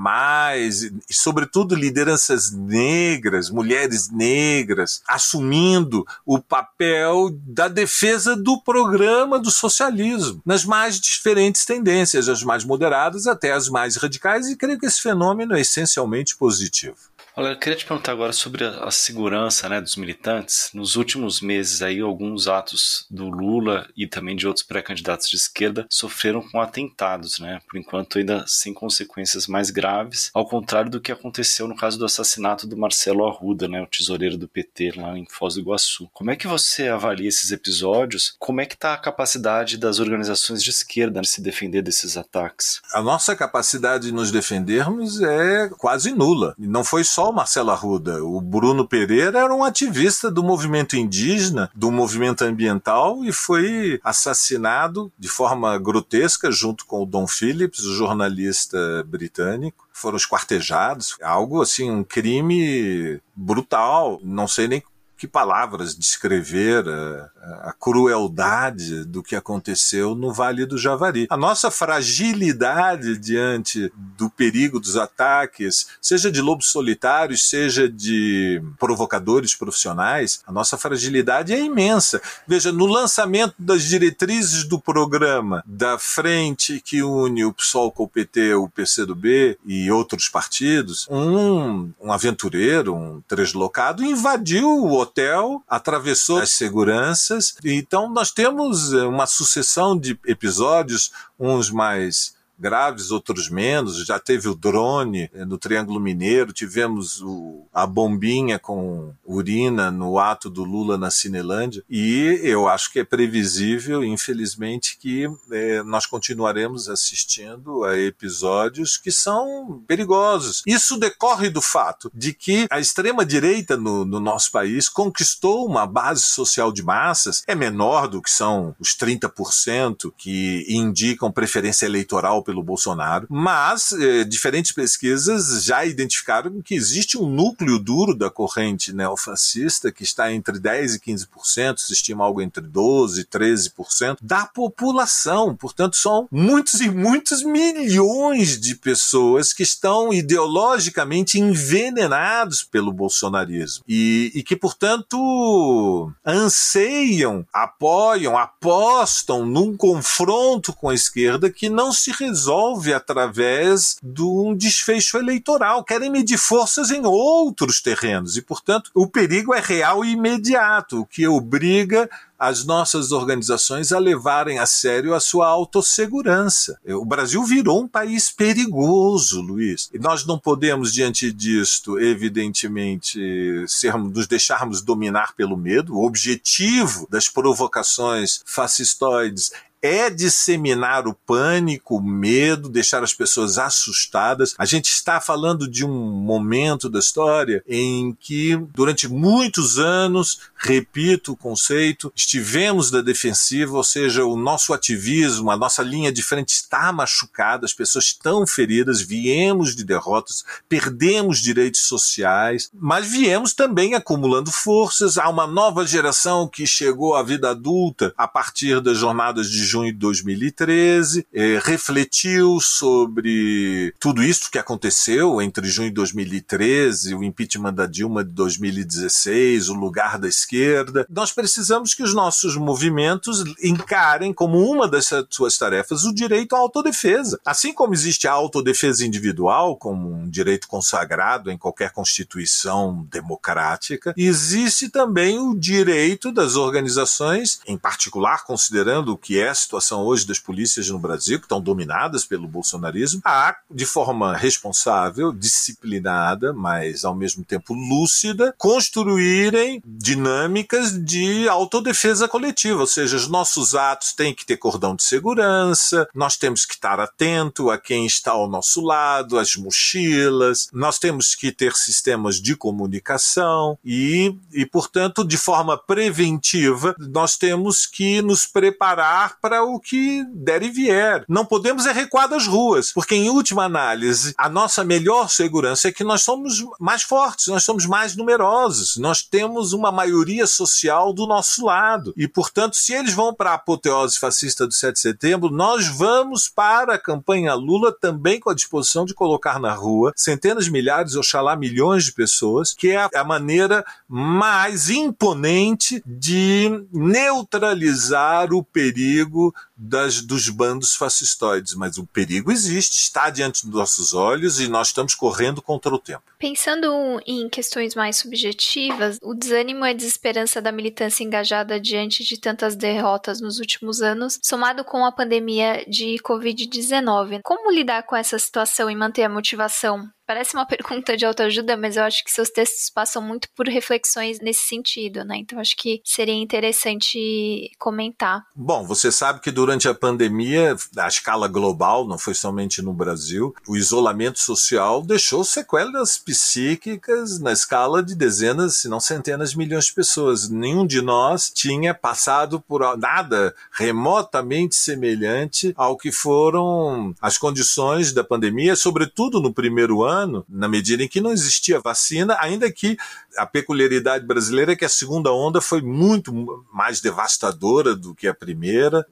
e sobretudo lideranças negras, mulheres negras, assumindo o papel da defesa do programa do socialismo, nas mais diferentes tendências, as mais moderadas até as mais radicais, e creio que esse fenômeno é essencialmente positivo. Olha, eu queria te perguntar agora sobre a, a, segurança né, dos militantes. Nos últimos meses, aí, alguns atos do Lula e também de outros pré-candidatos de esquerda sofreram com atentados, né? Por enquanto, ainda sem consequências mais graves, ao contrário do que aconteceu no caso do assassinato do Marcelo Arruda, né, o tesoureiro do PT lá em Foz do Iguaçu. Como é que você avalia esses episódios? Como é que está a capacidade das organizações de esquerda de se defender desses ataques? A nossa capacidade de nos defendermos é quase nula. Não foi só Marcelo Arruda. O Bruno Pereira era um ativista do movimento indígena, do movimento ambiental e foi assassinado de forma grotesca junto com o Don Phillips, o jornalista britânico. Foram esquartejados. Algo assim, um crime brutal. Não sei nem que palavras descrever a, a, crueldade do que aconteceu no Vale do Javari. A nossa fragilidade diante do perigo dos ataques, seja de lobos solitários, seja de provocadores profissionais, a nossa fragilidade é imensa. Veja, no lançamento das diretrizes do programa da frente que une o PSOL com o PT, o PCdoB e outros partidos, um, um aventureiro, um deslocado, invadiu o hotel, atravessou as seguranças. Então nós temos eh, uma sucessão de episódios, uns mais graves, outros menos. Já teve o drone eh, no Triângulo Mineiro, tivemos o, a bombinha com urina no ato do Lula na Cinelândia. E eu acho que é previsível, infelizmente, que é, nós continuaremos assistindo a episódios que são perigosos. Isso decorre do fato de que a extrema-direita no, no nosso país conquistou uma base social de massas, é menor do que são os 30% que indicam preferência eleitoral pelo Bolsonaro, mas eh, diferentes pesquisas já identificaram que existe um núcleo duro da corrente neofascista que está entre 10% e 15%, se estima algo entre 12% e 13% da população. Portanto, são muitos e muitos milhões de pessoas que estão ideologicamente envenenados pelo bolsonarismo e, e que, portanto, anseiam, apoiam, apostam num confronto com a esquerda que não se resolve resolve através de um desfecho eleitoral. Querem medir forças em outros terrenos e, portanto, o perigo é real e imediato, o que obriga as nossas organizações a levarem a sério a sua autossegurança. O Brasil virou um país perigoso, Luiz. E nós não podemos, diante disto, evidentemente, sermos, nos deixarmos dominar pelo medo. O objetivo das provocações fascistoides é disseminar o pânico, o medo, deixar as pessoas assustadas. A gente está falando de um momento da história em que, durante muitos anos, repito o conceito, estivemos da defensiva, ou seja, o nosso ativismo, a nossa linha de frente está machucada, as pessoas estão feridas, viemos de derrotas, perdemos direitos sociais, mas viemos também acumulando forças. Há uma nova geração que chegou à vida adulta a partir das jornadas de junho de 2013, é, refletiu sobre tudo isso que aconteceu entre junho de 2013, o impeachment da Dilma de 2016, o lugar da esquerda. Nós precisamos que os nossos movimentos encarem como uma das suas tarefas o direito à autodefesa. Assim como existe a autodefesa individual como um direito consagrado em qualquer constituição democrática, existe também o direito das organizações, em particular considerando o que é situação hoje das polícias no Brasil, que estão dominadas pelo bolsonarismo, a, de forma responsável, disciplinada, mas ao mesmo tempo lúcida, construírem dinâmicas de autodefesa coletiva, ou seja, os nossos atos têm que ter cordão de segurança, nós temos que estar atento a quem está ao nosso lado, as mochilas, nós temos que ter sistemas de comunicação e, e portanto, de forma preventiva, nós temos que nos preparar para o que der e vier. Não podemos é recuar das ruas, porque em última análise, a nossa melhor segurança é que nós somos mais fortes, nós somos mais numerosos, nós temos uma maioria social do nosso lado. E, portanto, se eles vão para a apoteose fascista do 7 de setembro, nós vamos para a campanha Lula também com a disposição de colocar na rua centenas, milhares, oxalá milhões de pessoas, que é a maneira mais imponente de neutralizar o perigo sababu das, dos bandos fascistoides. Mas o perigo existe, está diante dos nossos olhos e nós estamos correndo contra o tempo. Pensando em questões mais subjetivas, o desânimo e a desesperança da militância engajada diante de tantas derrotas nos últimos anos, somado com a pandemia de Covid-19. Como lidar com essa situação e manter a motivação? Parece uma pergunta de autoajuda, mas eu acho que seus textos passam muito por reflexões nesse sentido, né? Então acho que seria interessante comentar. Bom, você sabe que durante a pandemia, a escala global, não foi somente no Brasil, o isolamento social deixou sequelas psíquicas na escala de dezenas, se não centenas de milhões de pessoas. Nenhum de nós tinha passado por nada remotamente semelhante ao que foram as condições da pandemia, sobretudo no primeiro ano na medida em que não existia vacina, ainda que a peculiaridade brasileira é que a segunda onda foi muito mais devastadora do que a primeira.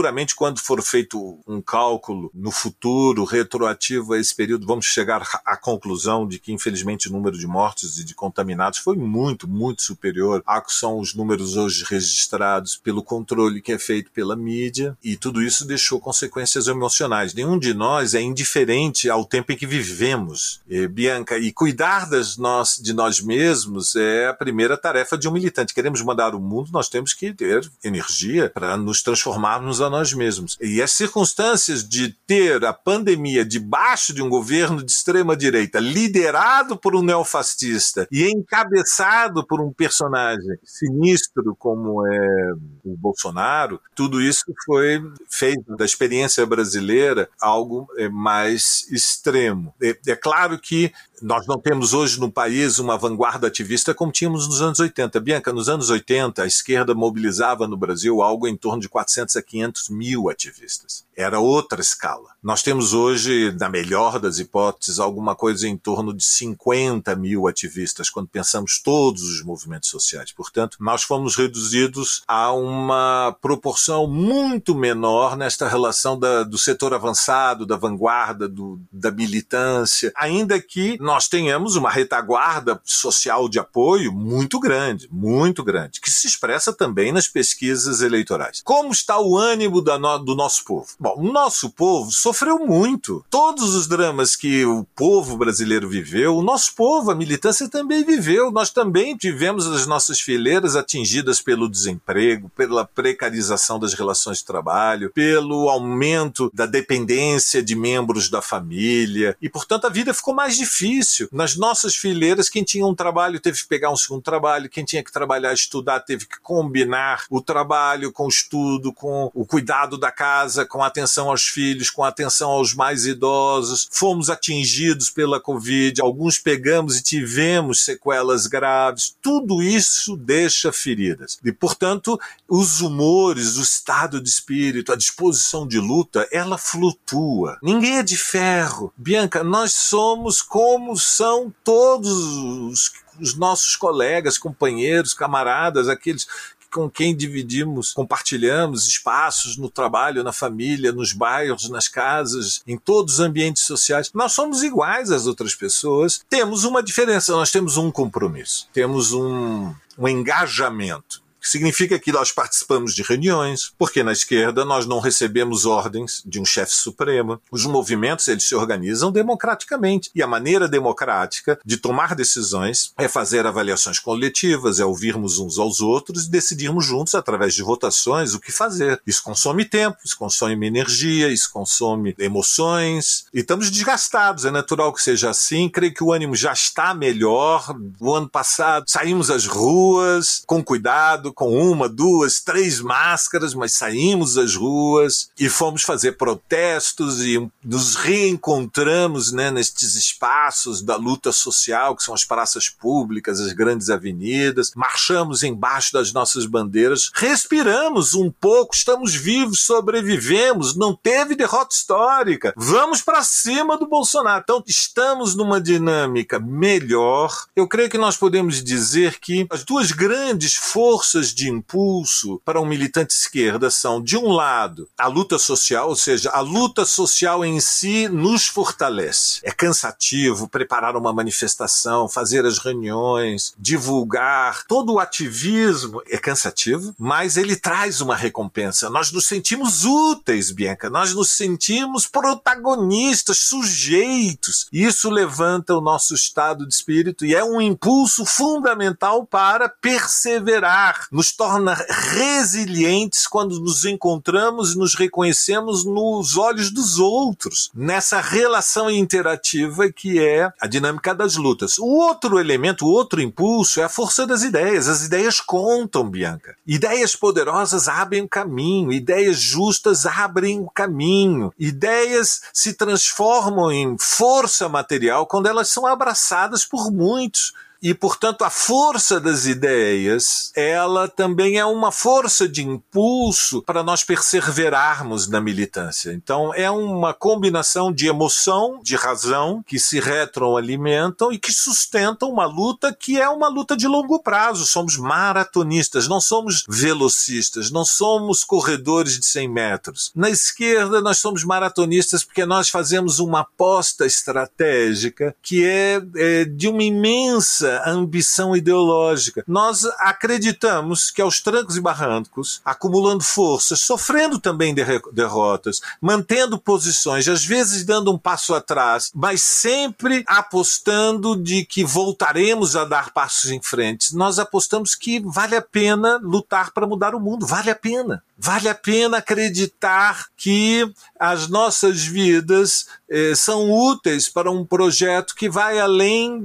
Seguramente, quando for feito um cálculo no futuro, retroativo a esse período, vamos chegar à conclusão de que, infelizmente, o número de mortos e de contaminados foi muito, muito superior a que são os números hoje registrados pelo controle que é feito pela mídia, e tudo isso deixou consequências emocionais. Nenhum de nós é indiferente ao tempo em que vivemos, eh, Bianca, e cuidar das nós, de nós mesmos é a primeira tarefa de um militante. Queremos mudar o mundo, nós temos que ter energia para nos transformarmos nós mesmos. E as circunstâncias de ter a pandemia debaixo de um governo de extrema direita, liderado por um neofascista e encabeçado por um personagem sinistro como é o Bolsonaro, tudo isso foi feito da experiência brasileira algo é, mais extremo. É, é claro que nós não temos hoje no país uma vanguarda ativista como tínhamos nos anos 80. Bianca, nos anos 80, a esquerda mobilizava no Brasil algo em torno de 400 a 500 mil ativistas. Era outra escala. Nós temos hoje, na melhor das hipóteses, alguma coisa em torno de 50 mil ativistas, quando pensamos todos os movimentos sociais. Portanto, nós fomos reduzidos a uma proporção muito menor nesta relação da, do setor avançado, da vanguarda, do, da militância, ainda que nós tenhamos uma retaguarda social de apoio muito grande, muito grande, que se expressa também nas pesquisas eleitorais. Como está o ânimo no, do nosso povo? Bom, o nosso povo sofreu muito. Todos os dramas que o povo brasileiro viveu, o nosso povo, a militância também viveu. Nós também tivemos as nossas fileiras atingidas pelo desemprego, pela precarização das relações de trabalho, pelo aumento da dependência de membros da família, e portanto a vida ficou mais difícil. Nas nossas fileiras, quem tinha um trabalho teve que pegar um segundo trabalho, quem tinha que trabalhar, estudar, teve que combinar o trabalho com o estudo, com o cuidado da casa, com a atenção aos filhos, com a atenção aos mais idosos. Fomos atingidos pela Covid, alguns pegamos e tivemos sequelas graves. Tudo isso deixa feridas. E, portanto, os humores, o estado de espírito, a disposição de luta, ela flutua. Ninguém é de ferro. Bianca, nós somos como são todos os, os nossos colegas, companheiros, camaradas, aqueles com quem dividimos, compartilhamos espaços no trabalho, na família, nos bairros, nas casas, em todos os ambientes sociais. Nós somos iguais às outras pessoas. Temos uma diferença, nós temos um compromisso, temos um, um engajamento Significa que nós participamos de reuniões, porque na esquerda nós não recebemos ordens de um chefe supremo. Os movimentos eles se organizam democraticamente e a maneira democrática de tomar decisões é fazer avaliações coletivas, é ouvirmos uns aos outros e decidirmos juntos através de votações o que fazer. Isso consome tempo, isso consome energia, isso consome emoções e estamos desgastados. É natural que seja assim. Creio que o ânimo já está melhor. O ano passado saímos às ruas com cuidado, com uma, duas, três máscaras, mas saímos às ruas e fomos fazer protestos e nos reencontramos né, nestes espaços da luta social, que são as praças públicas, as grandes avenidas. Marchamos embaixo das nossas bandeiras, respiramos um pouco, estamos vivos, sobrevivemos, não teve derrota histórica. Vamos para cima do Bolsonaro. Então, estamos numa dinâmica melhor. Eu creio que nós podemos dizer que as duas grandes forças de impulso para um militante esquerda são, de um lado, a luta social, ou seja, a luta social em si nos fortalece. É cansativo preparar uma manifestação, fazer as reuniões, divulgar. Todo o ativismo é cansativo, mas ele traz uma recompensa. Nós nos sentimos úteis, Bianca. Nós nos sentimos protagonistas, sujeitos. Isso levanta o nosso estado de espírito e é um impulso fundamental para perseverar. Nos torna resilientes quando nos encontramos e nos reconhecemos nos olhos dos outros, nessa relação interativa que é a dinâmica das lutas. O outro elemento, o outro impulso é a força das ideias. As ideias contam, Bianca. Ideias poderosas abrem o caminho, ideias justas abrem o caminho. Ideias se transformam em força material quando elas são abraçadas por muitos. E, portanto, a força das ideias, ela também é uma força de impulso para nós perseverarmos na militância. Então, é uma combinação de emoção, de razão, que se retroalimentam e que sustentam uma luta que é uma luta de longo prazo. Somos maratonistas, não somos velocistas, não somos corredores de 100 metros. Na esquerda, nós somos maratonistas porque nós fazemos uma aposta estratégica que é, é de uma imensa a ambição ideológica. Nós acreditamos que aos trancos e barrancos, acumulando forças, sofrendo também derrotas, mantendo posições, às vezes dando um passo atrás, mas sempre apostando de que voltaremos a dar passos em frente. Nós apostamos que vale a pena lutar para mudar o mundo, vale a pena. Vale a pena acreditar que as nossas vidas eh, são úteis para um projeto que vai além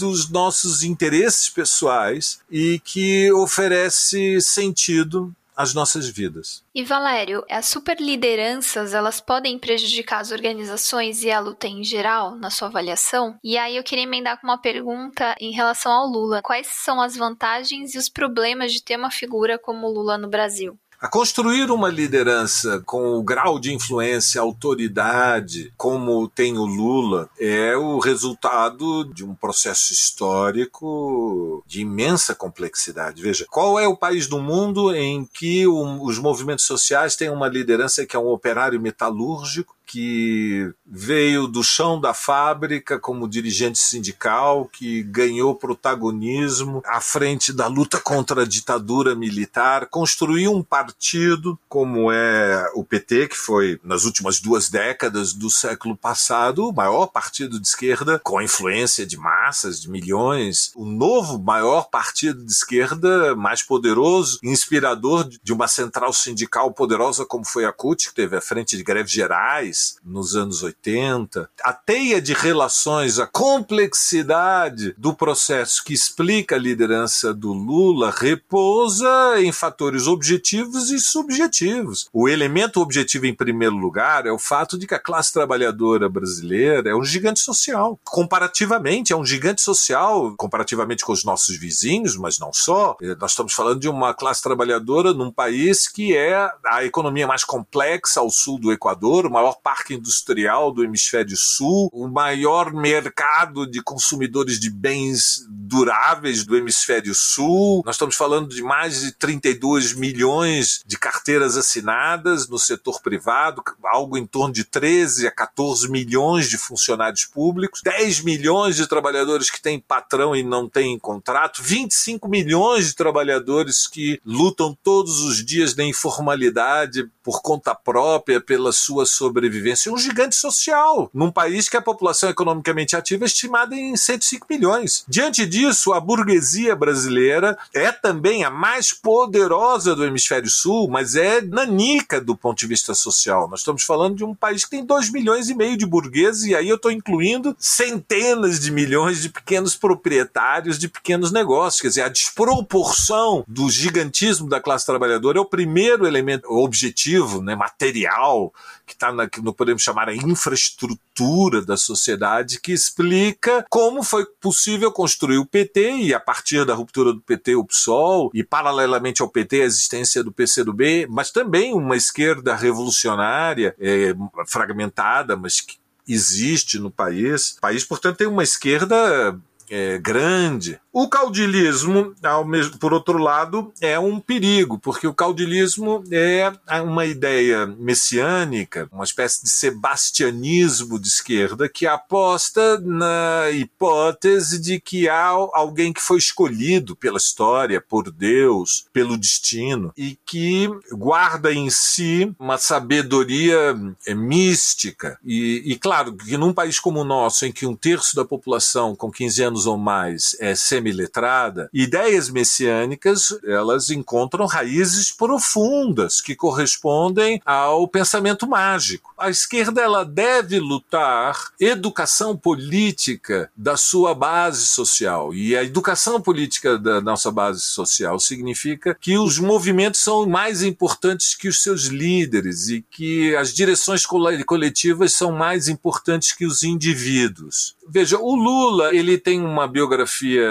dos nossos interesses pessoais e que oferece sentido às nossas vidas. E Valério, as superlideranças, elas podem prejudicar as organizações e a luta em geral, na sua avaliação? E aí eu queria emendar com uma pergunta em relação ao Lula. Quais são as vantagens e os problemas de ter uma figura como Lula no Brasil? A construir uma liderança com o grau de influência, autoridade, como tem o Lula, é o resultado de um processo histórico de imensa complexidade. Veja, qual é o país do mundo em que os movimentos sociais têm uma liderança que é um operário metalúrgico, que veio do chão da fábrica como dirigente sindical, que ganhou protagonismo à frente da luta contra a ditadura militar, construiu um partido como é o PT, que foi nas últimas duas décadas do século passado o maior partido de esquerda com influência de massas, de milhões, o novo maior partido de esquerda mais poderoso, inspirador de uma central sindical poderosa como foi a CUT, que teve a frente de greves gerais nos anos 80, a teia de relações, a complexidade do processo que explica a liderança do Lula repousa em fatores objetivos e subjetivos. O elemento objetivo, em primeiro lugar, é o fato de que a classe trabalhadora brasileira é um gigante social. Comparativamente, é um gigante social, comparativamente com os nossos vizinhos, mas não só. Nós estamos falando de uma classe trabalhadora num país que é a economia mais complexa ao sul do Equador, o maior parque industrial do hemisfério sul, o maior mercado de consumidores de bens duráveis do hemisfério sul. Nós estamos falando de mais de 32 milhões de carteiras assinadas no setor privado, algo em torno de 13 a 14 milhões de funcionários públicos, 10 milhões de trabalhadores que têm patrão e não têm contrato, 25 milhões de trabalhadores que lutam todos os dias na informalidade por conta própria, pela sua sobrevivência. Um gigante social, num país que a população economicamente ativa é estimada em 105 milhões. Diante disso, a burguesia brasileira é também a mais poderosa do hemisfério sul, mas é nanica do ponto de vista social. Nós estamos falando de um país que tem 2 milhões e meio de burgueses, e aí eu estou incluindo centenas de milhões de pequenos proprietários de pequenos negócios. Quer dizer, a desproporção do gigantismo da classe trabalhadora é o primeiro elemento objetivo, né, material, que está na que podemos chamar a infraestrutura da sociedade, que explica como foi possível construir o PT e, a partir da ruptura do PT, o PSOL, e paralelamente ao PT, a existência do PCdoB, mas também uma esquerda revolucionária, é, fragmentada, mas que existe no país. O país, portanto, tem uma esquerda é, grande. O caudilismo, mesmo, por outro lado, é um perigo, porque o caudilismo é uma ideia messiânica, uma espécie de sebastianismo de esquerda que aposta na hipótese de que há alguém que foi escolhido pela história, por Deus, pelo destino, e que guarda em si uma sabedoria é, mística. E, e claro que num país como o nosso, em que um terço da população com 15 anos ou mais é semi-letrada, ideias messiânicas elas encontram raízes profundas que correspondem ao pensamento mágico. A esquerda ela deve lutar educação política da sua base social e a educação política da nossa base social significa que os movimentos são mais importantes que os seus líderes e que as direções coletivas são mais importantes que os indivíduos. Veja, o Lula ele tem uma biografia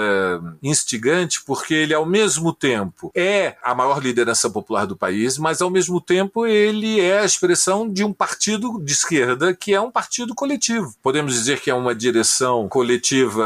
instigante porque ele, ao mesmo tempo, é a maior liderança popular do país, mas, ao mesmo tempo, ele é a expressão de um partido de esquerda que é um partido coletivo. Podemos dizer que é uma direção coletiva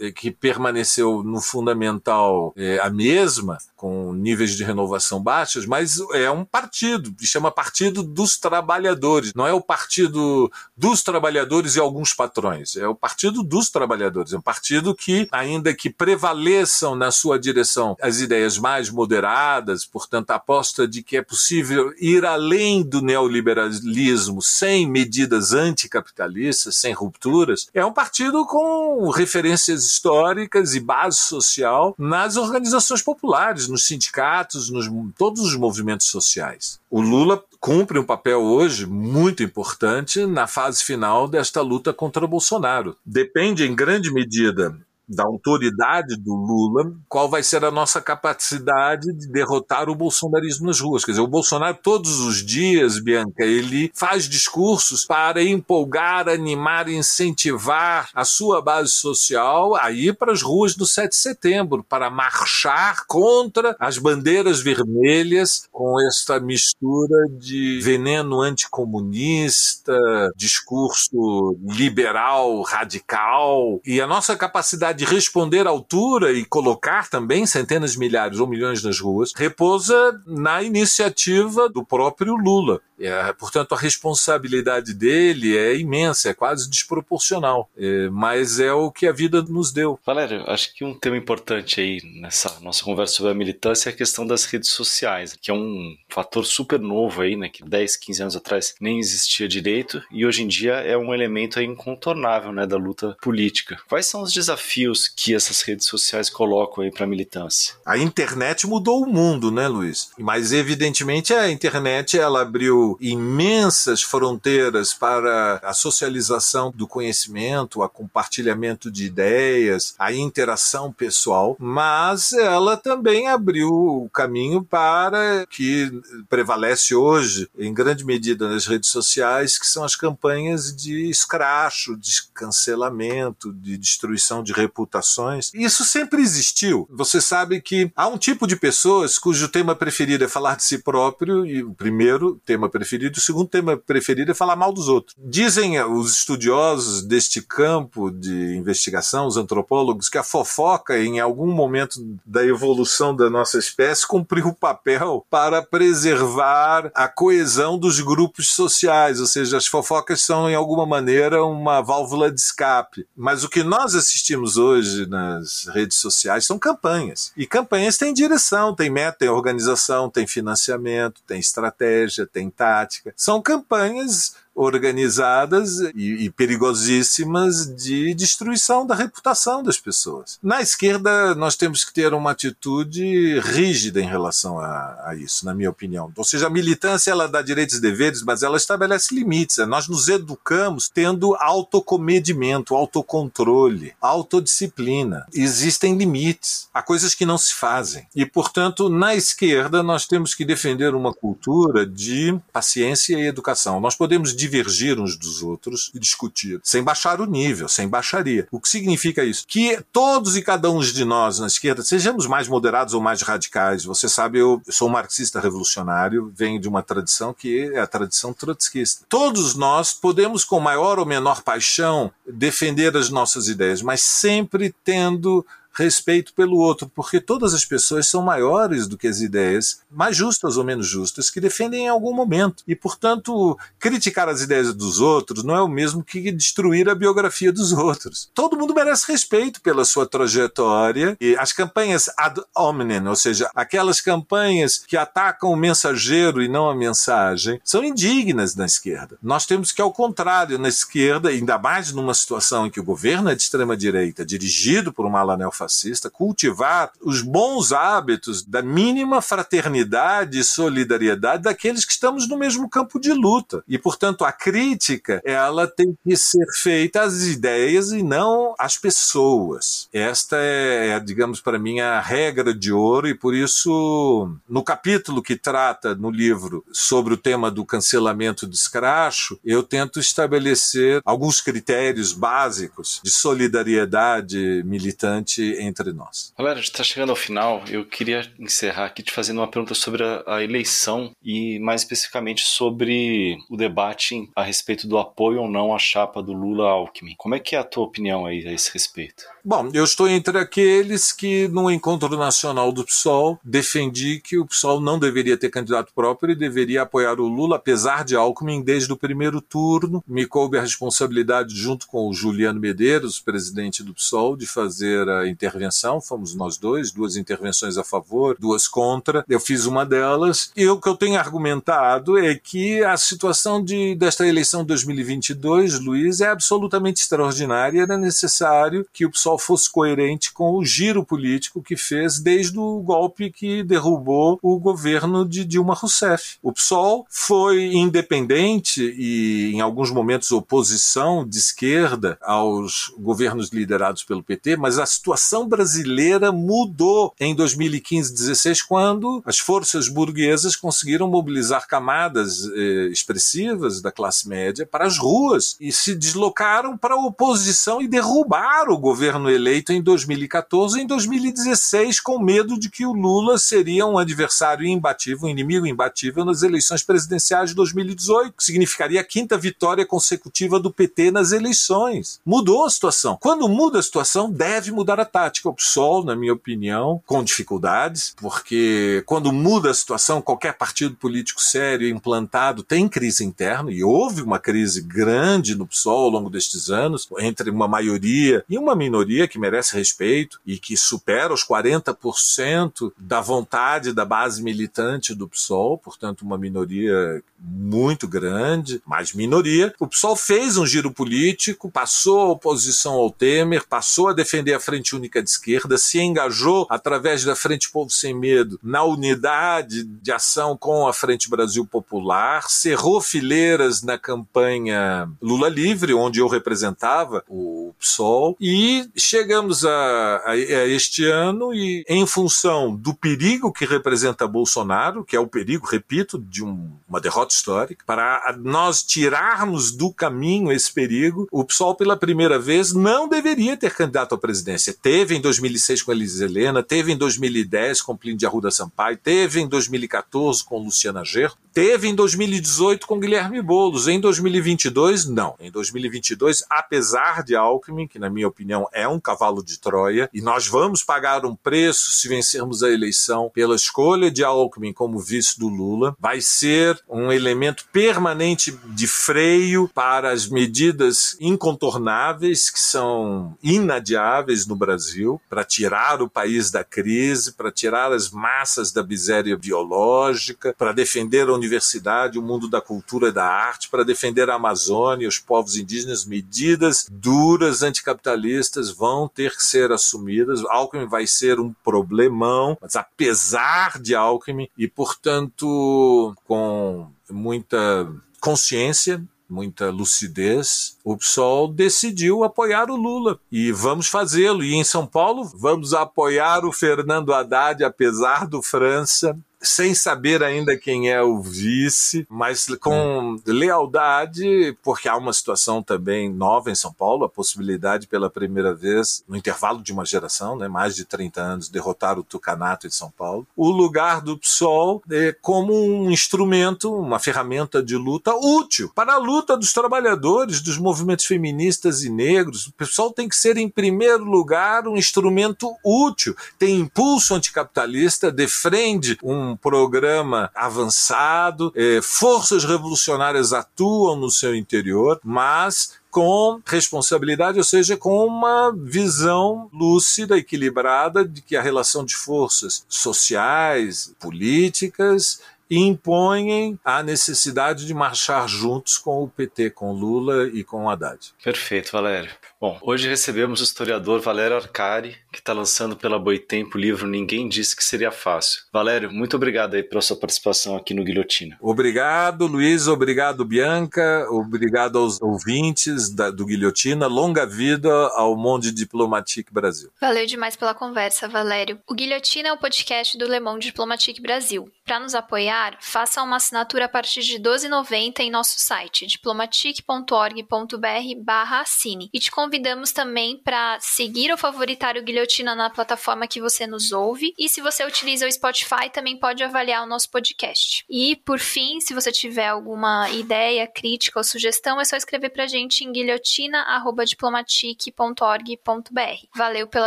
eh, que permaneceu no fundamental é, a mesma, com níveis de renovação baixos, mas é um partido, chama Partido dos Trabalhadores. Não é o Partido dos Trabalhadores e alguns patrões, é o Partido dos Trabalhadores. É um partido que, ainda que prevaleçam na sua direção as ideias mais moderadas, portanto, a aposta de que é possível ir além do neoliberalismo sem medidas anticapitalistas, sem rupturas, é um partido com referências históricas e base social nas organizações populares, nos sindicatos, nos todos os movimentos sociais. O Lula cumpre um papel hoje muito importante na fase final desta luta contra Bolsonaro. Depende em grande medida da autoridade do Lula, qual vai ser a nossa capacidade de derrotar o bolsonarismo nas ruas. Quer dizer, o Bolsonaro todos os dias, Bianca, ele faz discursos para empolgar, animar, incentivar a sua base social a ir para as ruas do 7 de setembro, para marchar contra as bandeiras vermelhas com esta mistura de veneno anticomunista, discurso liberal, radical, e a nossa capacidade de responder à altura e colocar também centenas de milhares ou milhões nas ruas, repousa na iniciativa do próprio Lula. É, portanto, a responsabilidade dele é imensa, é quase desproporcional. É, mas é o que a vida nos deu. Valério, acho que um tema importante aí nessa nossa conversa sobre a militância é a questão das redes sociais, que é um fator super novo aí, né, que 10, 15 anos atrás nem existia direito e hoje em dia é um elemento incontornável, né, da luta política. Quais são os desafios que essas redes sociais colocam aí para a militância? A internet mudou o mundo, né, Luiz? Mas evidentemente a internet ela abriu imensas fronteiras para a socialização do conhecimento, a compartilhamento de ideias, a interação pessoal, mas ela também abriu o caminho para que prevalece hoje, em grande medida nas redes sociais, que são as campanhas de escracho, de cancelamento, de destruição de reputações. Isso sempre existiu. Você sabe que há um tipo de pessoas cujo tema preferido é falar de si próprio, e o primeiro tema preferido, o segundo tema preferido é falar mal dos outros. Dizem os estudiosos deste campo de investigação, os antropólogos, que a fofoca, em algum momento da evolução da nossa espécie, cumpriu o papel para preservar a coesão dos grupos sociais, ou seja, as fofocas são, em alguma maneira, uma válvula de escape. Mas o que nós assistimos hoje nas redes sociais são campanhas. E campanhas têm direção, têm meta, têm organização, têm financiamento, têm estratégia, têm tática. São campanhas organizadas e, e, perigosíssimas de destruição da reputação das pessoas. Na esquerda, nós temos que ter uma atitude rígida em relação a, a, isso, na minha opinião. Ou seja, a militância ela dá direitos e deveres, mas ela estabelece limites. Nós nos educamos tendo autocomedimento, autocontrole, autodisciplina. Existem limites. Há coisas que não se fazem. E, portanto, na esquerda, nós temos que defender uma cultura de paciência e educação. Nós podemos divergir uns dos outros e discutir, sem baixar o nível, sem baixaria. O que significa isso? Que todos e cada um de nós na esquerda, sejamos mais moderados ou mais radicais, você sabe, eu sou um marxista revolucionário, venho de uma tradição que é a tradição trotskista. Todos nós podemos, com maior ou menor paixão, defender as nossas ideias, mas sempre tendo respeito pelo outro, porque todas as pessoas são maiores do que as ideias, mais justas ou menos justas, que defendem em algum momento. E, portanto, criticar as ideias dos outros não é o mesmo que destruir a biografia dos outros. Todo mundo merece respeito pela sua trajetória e as campanhas ad hominem, ou seja, aquelas campanhas que atacam o mensageiro e não a mensagem, são indignas na esquerda. Nós temos que, ao contrário, na esquerda, ainda mais numa situação em que o governo é de extrema-direita, dirigido por uma ala fascista, cultivar os bons hábitos da mínima fraternidade e solidariedade daqueles que estamos no mesmo campo de luta. E, portanto, a crítica, ela tem que ser feita às ideias e não às pessoas. Esta é, digamos, para mim, a regra de ouro e por isso, no capítulo que trata no livro sobre o tema do cancelamento de escracho, eu tento estabelecer alguns critérios básicos de solidariedade militante entre nós. Galera, a gente está chegando ao final. Eu queria encerrar aqui te fazendo uma pergunta sobre a, a, eleição e mais especificamente sobre o debate a respeito do apoio ou não à chapa do Lula-Alckmin. Como é que é a tua opinião aí a esse respeito? Bom, eu estou entre aqueles que no encontro nacional do PSOL defendi que o PSOL não deveria ter candidato próprio e deveria apoiar o Lula, apesar de Alckmin desde o primeiro turno. Me coube a responsabilidade junto com o Juliano Medeiros, presidente do PSOL, de fazer a intervenção, fomos nós dois, duas intervenções a favor, duas contra. Eu fiz uma delas e o que eu tenho argumentado é que a situação de, desta eleição de 2022, Luiz, é absolutamente extraordinária. Era necessário que o PSOL fosse coerente com o giro político que fez desde o golpe que derrubou o governo de Dilma Rousseff. O PSOL foi independente e, em alguns momentos, oposição de esquerda aos governos liderados pelo PT, mas a situação brasileira mudou em 2015-16, quando as forças burguesas conseguiram mobilizar camadas eh, expressivas da classe média para as ruas e se deslocaram para a oposição e derrubaram o governo eleito em 2014 e em 2016, com medo de que o Lula seria um adversário imbatível, um inimigo imbatível nas eleições presidenciais de 2018, que significaria a quinta vitória consecutiva do PT nas eleições. Mudou a situação. Quando muda a situação, deve mudar a tática. O PSOL, na minha opinião, com dificuldades, porque quando muda a situação, qualquer partido político sério implantado tem crise interna, e houve uma crise grande no PSOL ao longo destes anos, entre uma maioria e uma minoria que merece respeito e que supera os 40% da vontade da base militante do PSOL, portanto, uma minoria muito grande, mas minoria. O PSOL fez um giro político, passou a oposição ao Temer, passou a defender a Frente Única de esquerda, se engajou através da Frente Povo Sem Medo na unidade de ação com a Frente Brasil Popular, cerrou fileiras na campanha Lula Livre, onde eu representava o PSOL, e chegamos a, a, a este ano e, em função do perigo que representa Bolsonaro, que é o perigo, repito, de um, uma derrota histórica, para nós tirarmos do caminho esse perigo, o PSOL, pela primeira vez, não deveria ter candidato à presidência. Teve em 2006 com Elis Helena, teve em 2010 com Plínio de Arruda Sampaio, teve em 2014 com Luciana Gerro, teve em 2018 com Guilherme Boulos. Em 2022, não. Em 2022, apesar de Alckmin, que na minha opinião é um cavalo de Troia, e nós vamos pagar um preço se vencermos a eleição pela escolha de Alckmin como vice do Lula, vai ser um elemento permanente de freio para as medidas incontornáveis que são inadiáveis no Brasil para tirar o país da crise, para tirar as massas da miséria biológica, para defender a universidade, o mundo da cultura e da arte, para defender a Amazônia, os povos indígenas, medidas duras anticapitalistas vão ter que ser assumidas. Alckmin vai ser um problemão, mas apesar de Alckmin e, portanto, com muita consciência, muita lucidez, o PSOL decidiu apoiar o Lula. E vamos fazê-lo. E em São Paulo, vamos apoiar o Fernando Haddad, apesar do França, sem saber ainda quem é o vice, mas com lealdade, porque há uma situação também nova em São Paulo, a possibilidade pela primeira vez, no intervalo de uma geração, né, mais de 30 anos, derrotar o Tucanato de São Paulo. O lugar do PSOL é como um instrumento, uma ferramenta de luta útil para a luta dos trabalhadores, dos movimentos feministas e negros. O PSOL tem que ser, em primeiro lugar, um instrumento útil, tem impulso anticapitalista, defende um um programa avançado, é, forças revolucionárias atuam no seu interior, mas com responsabilidade, ou seja, com uma visão lúcida, equilibrada de que a relação de forças sociais, políticas impõem a necessidade de marchar juntos com o PT, com Lula e com Haddad. Perfeito, Valério. Bom, hoje recebemos o historiador Valério Arcari, que está lançando pela Boitempo o livro Ninguém Disse Que Seria Fácil. Valério, muito obrigado aí pela sua participação aqui no Guilhotina. Obrigado, Luiz, obrigado, Bianca, obrigado aos ouvintes da, do Guilhotina, longa vida ao Monde Diplomatique Brasil. Valeu demais pela conversa, Valério. O Guilhotina é o podcast do Le Monde Diplomatique Brasil. Para nos apoiar, faça uma assinatura a partir de R$ 12,90 em nosso site, diplomatique.org.br barra assine. E te convidamos também para seguir ou favoritar o Guilhotina na plataforma que você nos ouve. E se você utiliza o Spotify, também pode avaliar o nosso podcast. E, por fim, se você tiver alguma ideia, crítica ou sugestão, é só escrever para a gente em guilhotina.diplomatique.org.br. Valeu pela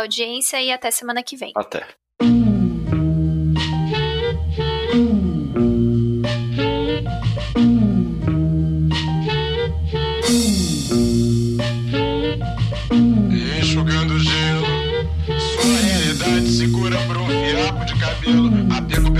audiência e até semana que vem. Até. Apego pelo tempo,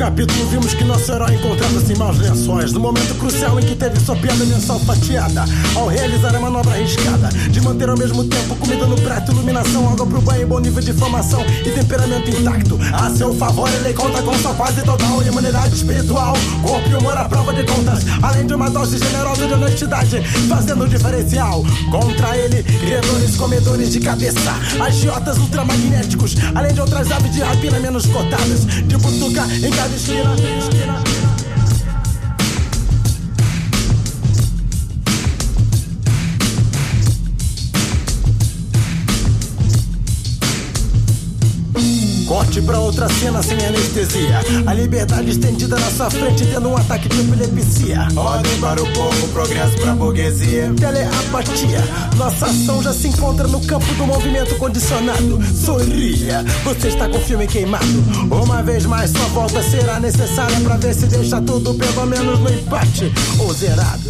capítulo, vimos que nosso herói encontrava-se em maus lençóis. No momento crucial em que teve sua piada mensal fatiada. Ao realizar a manobra arriscada de manter ao mesmo tempo comida no prato, iluminação, água pro banho, bom nível de formação e temperamento intacto. A seu favor, ele conta com sua quase total imunidade espiritual. Corpo e humor à prova de contas. Além de uma dose generosa de honestidade, fazendo diferencial. Contra ele, criadores comedores de cabeça, agiotas ultramagnéticos, além de outras aves de rapina menos cotadas, de butuca em cada esquina. esquina. Corte pra outra cena sem anestesia. A liberdade estendida na sua frente, tendo um ataque de epilepsia. Ordem para o povo, progresso pra burguesia. Teleapatia. Nossa ação já se encontra no campo do movimento condicionado. Sorria, você está com o filme queimado. Uma vez mais, sua volta será necessária pra ver se deixa tudo pelo menos no empate ou zerado.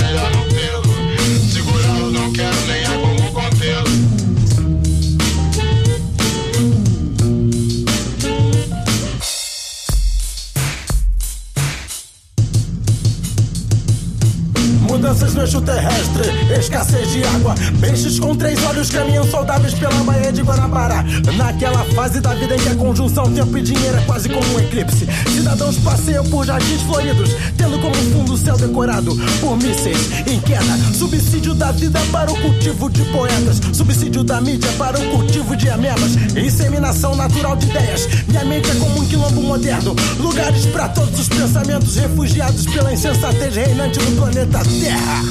eixo terrestre, escassez de água. Peixes com três olhos caminham saudáveis pela Baía de Guanabara. Naquela fase da vida em que a conjunção tempo e dinheiro é quase como um eclipse. Cidadãos passeiam por jardins floridos, tendo como fundo o céu decorado por mísseis em queda. Subsídio da vida para o cultivo de poetas, subsídio da mídia para o cultivo de amebas. Inseminação natural de ideias. Minha mente é como um quilombo moderno, lugares para todos os pensamentos refugiados pela insensatez reinante no planeta Terra.